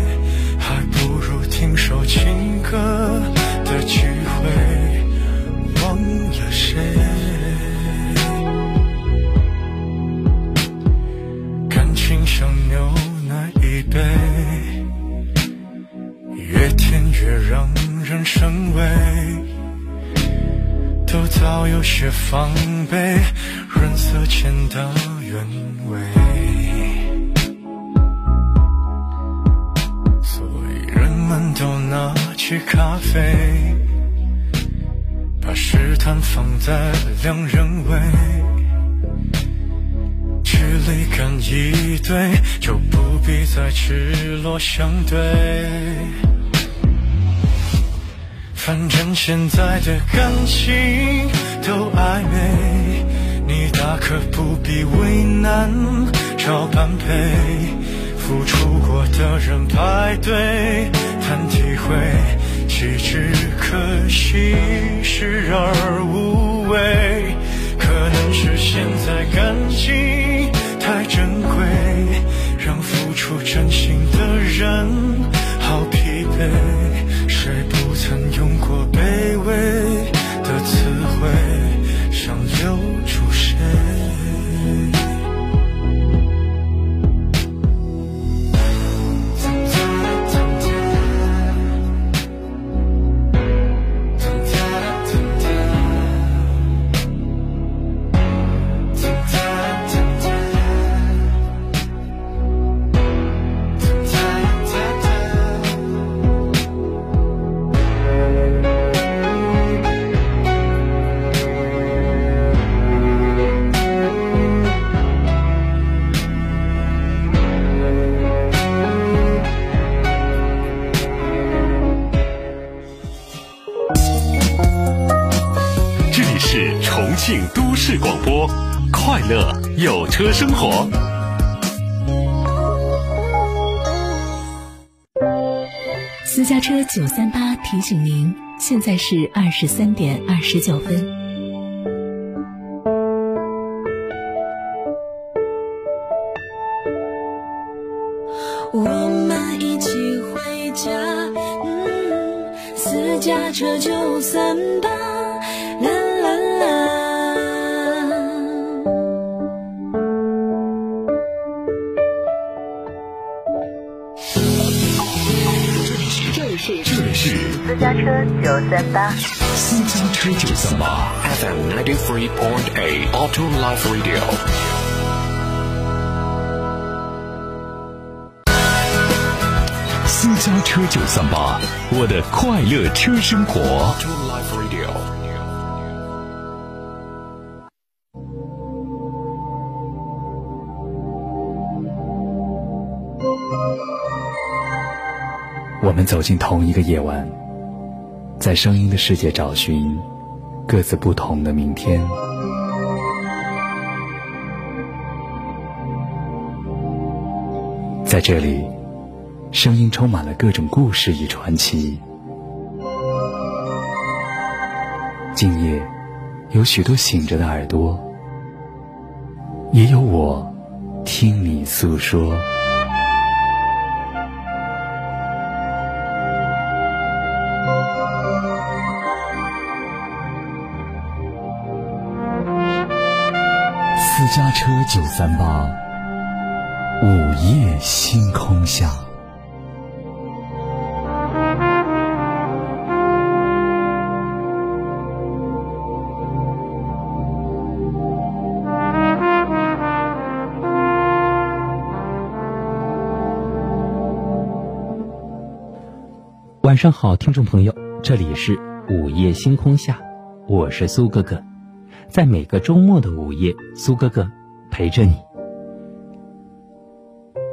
情歌的机会，忘了谁？感情像牛奶一杯，越甜越让人生畏，都早有些防备，润色前的原味。飞，把试探放在两人位，距离感一对，就不必再赤裸相对。反正现在的感情都暧昧，你大可不必为难找般配。付出过的人排队谈体会，岂止可惜，视而无味。可能是现在感情太珍贵，让付出真心的人好疲惫。谁不曾用过卑微的词汇，生活，私家车九三八提醒您，现在是二十三点二十九分。车九三八，FM ninety three point eight Auto Life Radio。私家车九三八，我的快乐车生活。Auto Life Radio。我们走进同一个夜晚。在声音的世界找寻各自不同的明天，在这里，声音充满了各种故事与传奇。今夜，有许多醒着的耳朵，也有我听你诉说。家车九三八，午夜星空下。晚上好，听众朋友，这里是午夜星空下，我是苏哥哥。在每个周末的午夜，苏哥哥陪着你。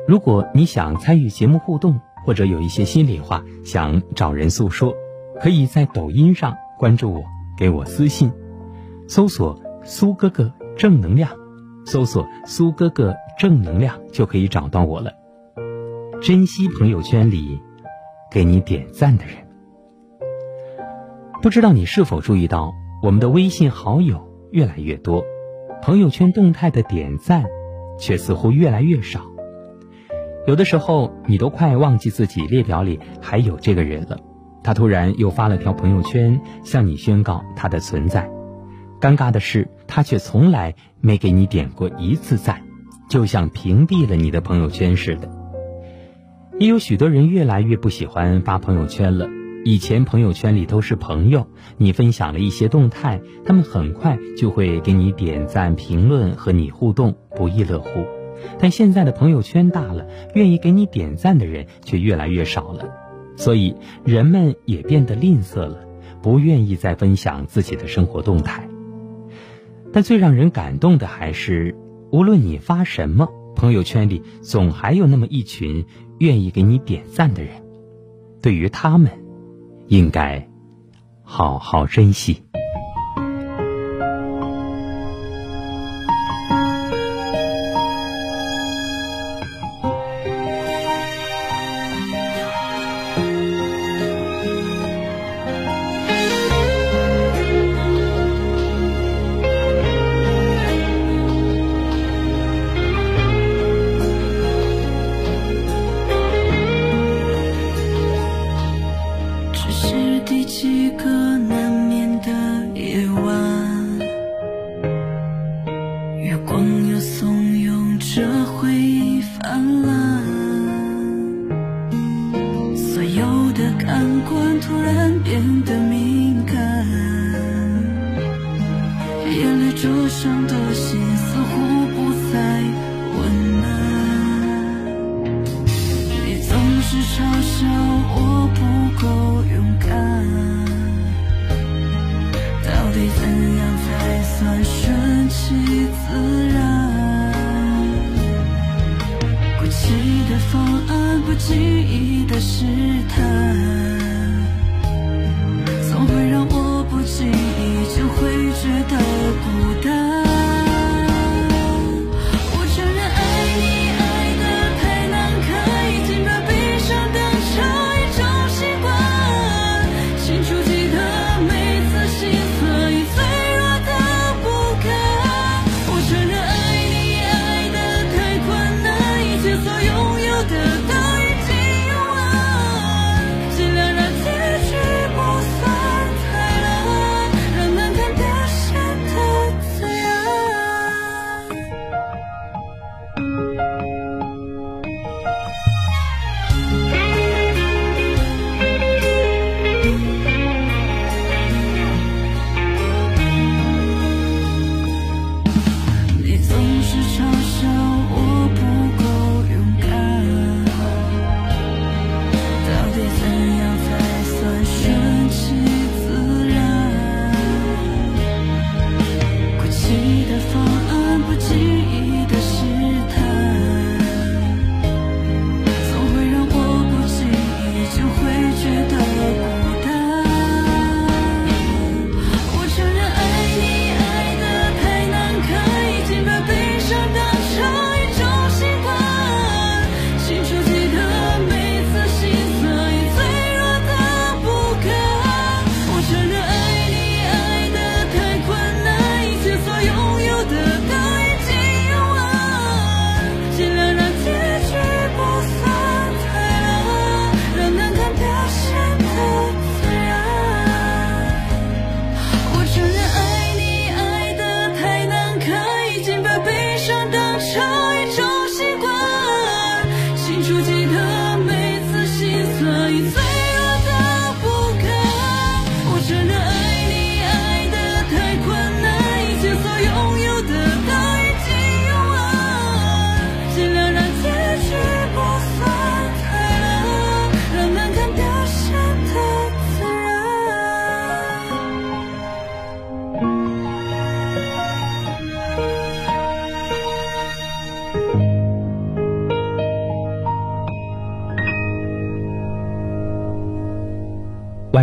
如果你想参与节目互动，或者有一些心里话想找人诉说，可以在抖音上关注我，给我私信，搜索“苏哥哥正能量”，搜索“苏哥哥正能量”就可以找到我了。珍惜朋友圈里给你点赞的人。不知道你是否注意到，我们的微信好友越来越多，朋友圈动态的点赞却似乎越来越少。有的时候，你都快忘记自己列表里还有这个人了。他突然又发了条朋友圈，向你宣告他的存在。尴尬的是，他却从来没给你点过一次赞，就像屏蔽了你的朋友圈似的。也有许多人越来越不喜欢发朋友圈了。以前朋友圈里都是朋友，你分享了一些动态，他们很快就会给你点赞、评论和你互动，不亦乐乎。但现在的朋友圈大了，愿意给你点赞的人却越来越少了，所以人们也变得吝啬了，不愿意再分享自己的生活动态。但最让人感动的还是，无论你发什么，朋友圈里总还有那么一群愿意给你点赞的人，对于他们，应该好好珍惜。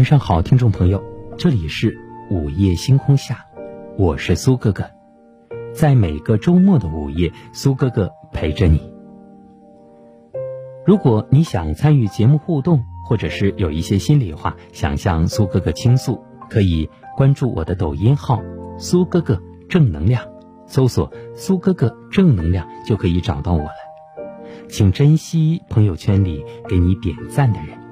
晚上好，听众朋友，这里是午夜星空下，我是苏哥哥，在每个周末的午夜，苏哥哥陪着你。如果你想参与节目互动，或者是有一些心里话想向苏哥哥倾诉，可以关注我的抖音号“苏哥哥正能量”，搜索“苏哥哥正能量”就可以找到我了。请珍惜朋友圈里给你点赞的人。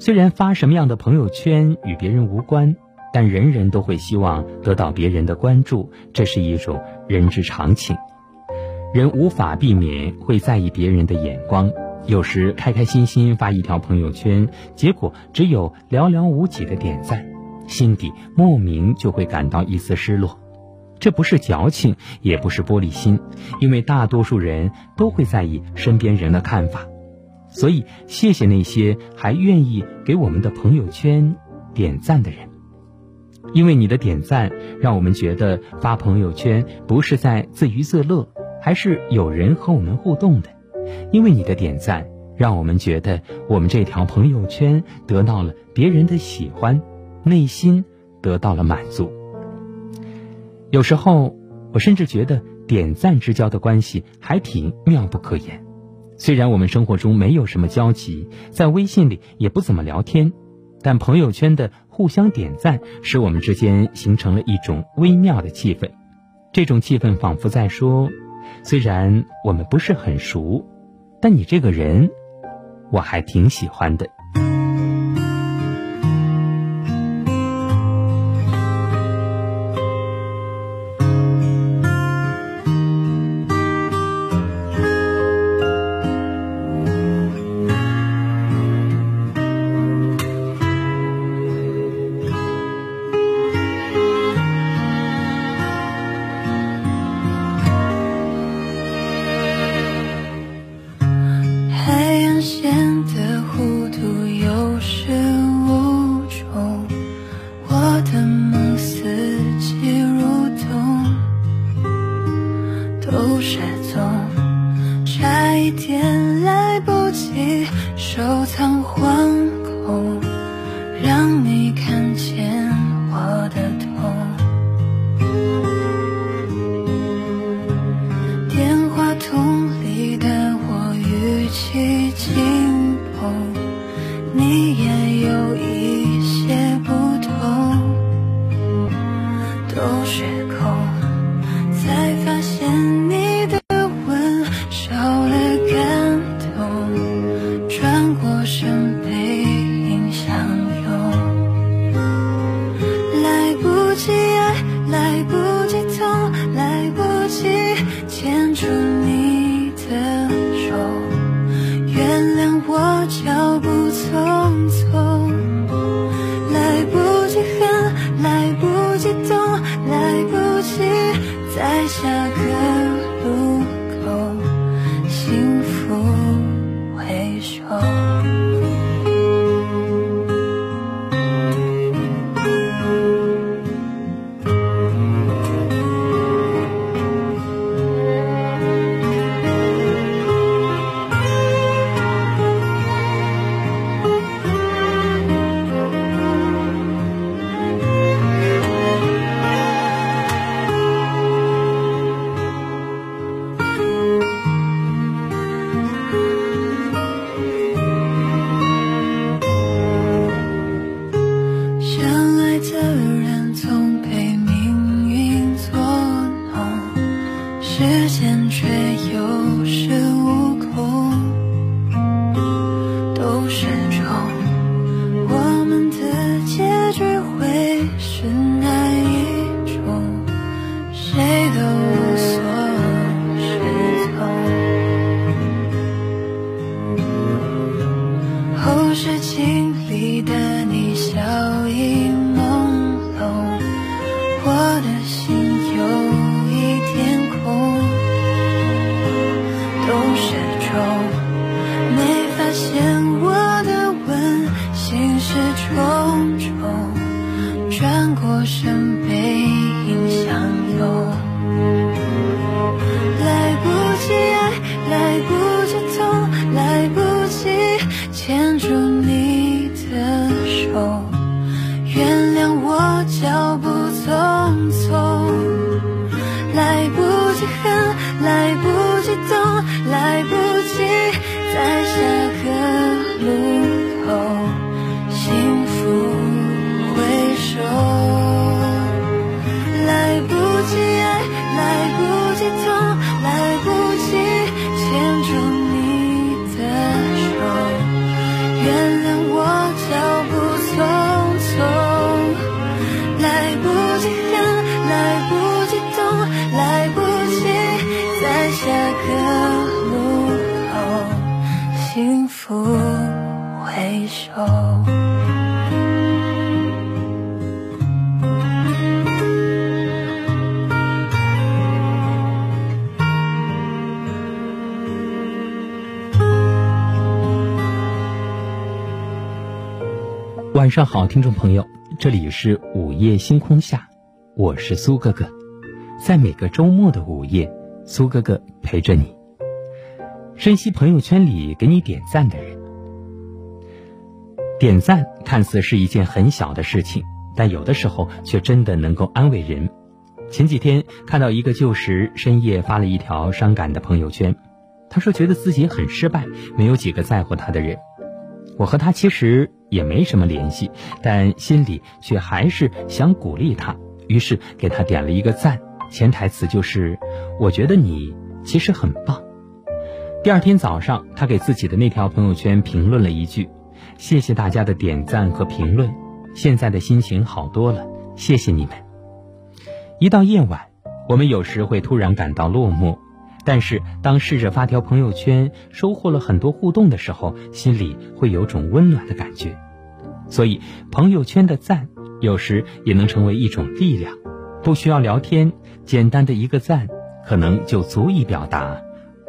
虽然发什么样的朋友圈与别人无关，但人人都会希望得到别人的关注，这是一种人之常情。人无法避免会在意别人的眼光，有时开开心心发一条朋友圈，结果只有寥寥无几的点赞，心底莫名就会感到一丝失落。这不是矫情，也不是玻璃心，因为大多数人都会在意身边人的看法。所以，谢谢那些还愿意给我们的朋友圈点赞的人，因为你的点赞，让我们觉得发朋友圈不是在自娱自乐，还是有人和我们互动的。因为你的点赞，让我们觉得我们这条朋友圈得到了别人的喜欢，内心得到了满足。有时候，我甚至觉得点赞之交的关系还挺妙不可言。虽然我们生活中没有什么交集，在微信里也不怎么聊天，但朋友圈的互相点赞，使我们之间形成了一种微妙的气氛。这种气氛仿佛在说：虽然我们不是很熟，但你这个人，我还挺喜欢的。一天来不及收藏黄在下个路口幸福回首。晚上好，听众朋友，这里是午夜星空下，我是苏哥哥，在每个周末的午夜，苏哥哥陪着你。珍惜朋友圈里给你点赞的人，点赞看似是一件很小的事情，但有的时候却真的能够安慰人。前几天看到一个旧时深夜发了一条伤感的朋友圈，他说觉得自己很失败，没有几个在乎他的人。我和他其实也没什么联系，但心里却还是想鼓励他，于是给他点了一个赞，潜台词就是我觉得你其实很棒。第二天早上，他给自己的那条朋友圈评论了一句：“谢谢大家的点赞和评论，现在的心情好多了，谢谢你们。”一到夜晚，我们有时会突然感到落寞。但是，当试着发条朋友圈，收获了很多互动的时候，心里会有种温暖的感觉。所以，朋友圈的赞有时也能成为一种力量。不需要聊天，简单的一个赞，可能就足以表达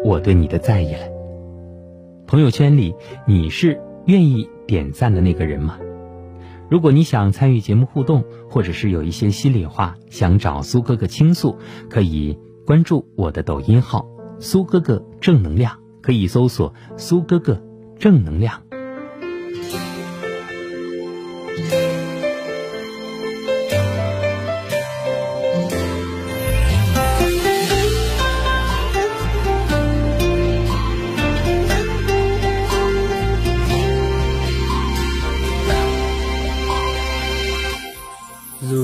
我对你的在意了。朋友圈里，你是愿意点赞的那个人吗？如果你想参与节目互动，或者是有一些心里话想找苏哥哥倾诉，可以。关注我的抖音号“苏哥哥正能量”，可以搜索“苏哥哥正能量”。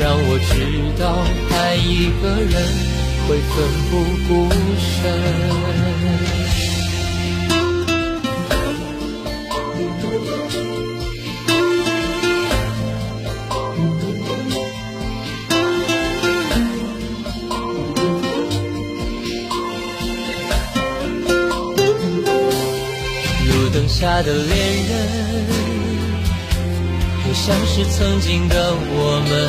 让我知道爱一个人。会奋不顾身。路灯下的恋人，就像是曾经的我们，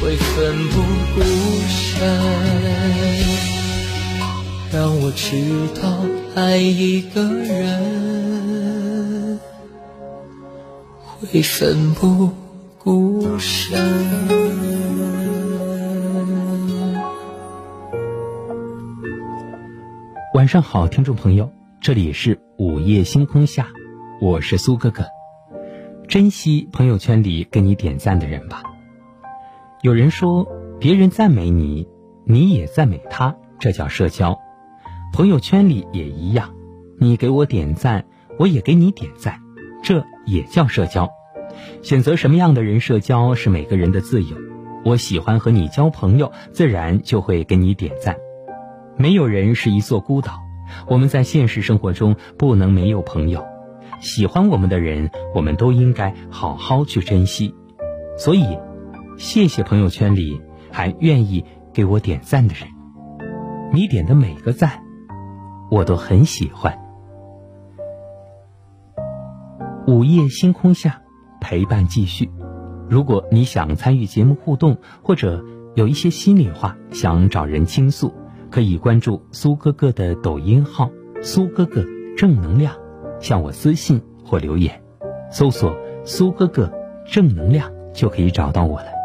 会奋不顾身。让我知道爱一个人会奋不顾身。晚上好，听众朋友，这里是午夜星空下，我是苏哥哥。珍惜朋友圈里给你点赞的人吧。有人说，别人赞美你，你也赞美他，这叫社交。朋友圈里也一样，你给我点赞，我也给你点赞，这也叫社交。选择什么样的人社交是每个人的自由。我喜欢和你交朋友，自然就会给你点赞。没有人是一座孤岛，我们在现实生活中不能没有朋友。喜欢我们的人，我们都应该好好去珍惜。所以，谢谢朋友圈里还愿意给我点赞的人。你点的每个赞，我都很喜欢。午夜星空下，陪伴继续。如果你想参与节目互动，或者有一些心里话想找人倾诉。可以关注苏哥哥的抖音号“苏哥哥正能量”，向我私信或留言，搜索“苏哥哥正能量”就可以找到我了。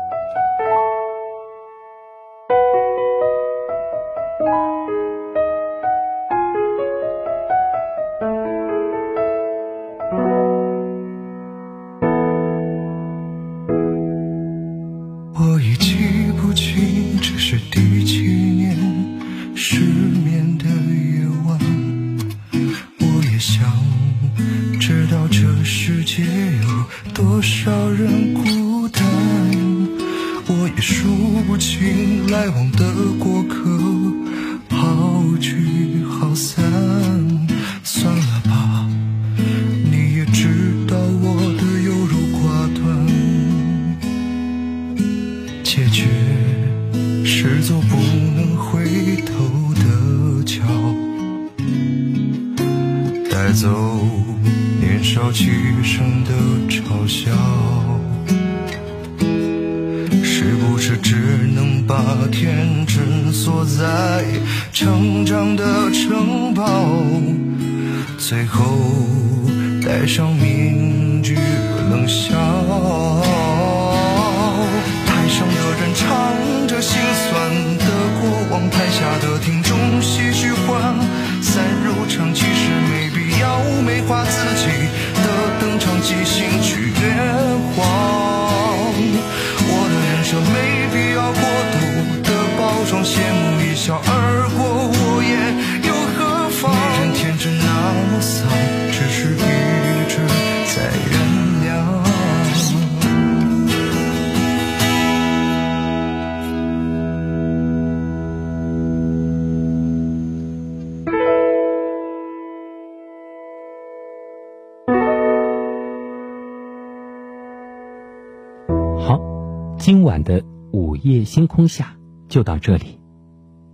星空下就到这里，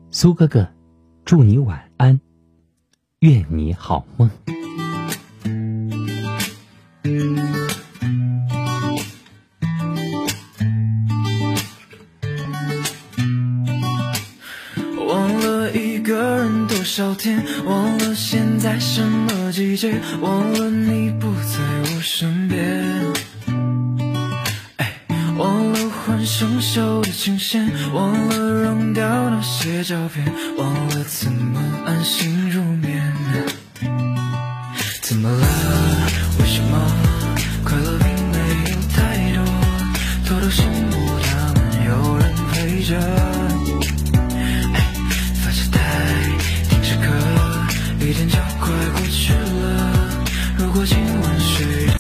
苏哥哥，祝你晚安，愿你好梦。忘了一个人多少天，忘了现在什么季节，忘了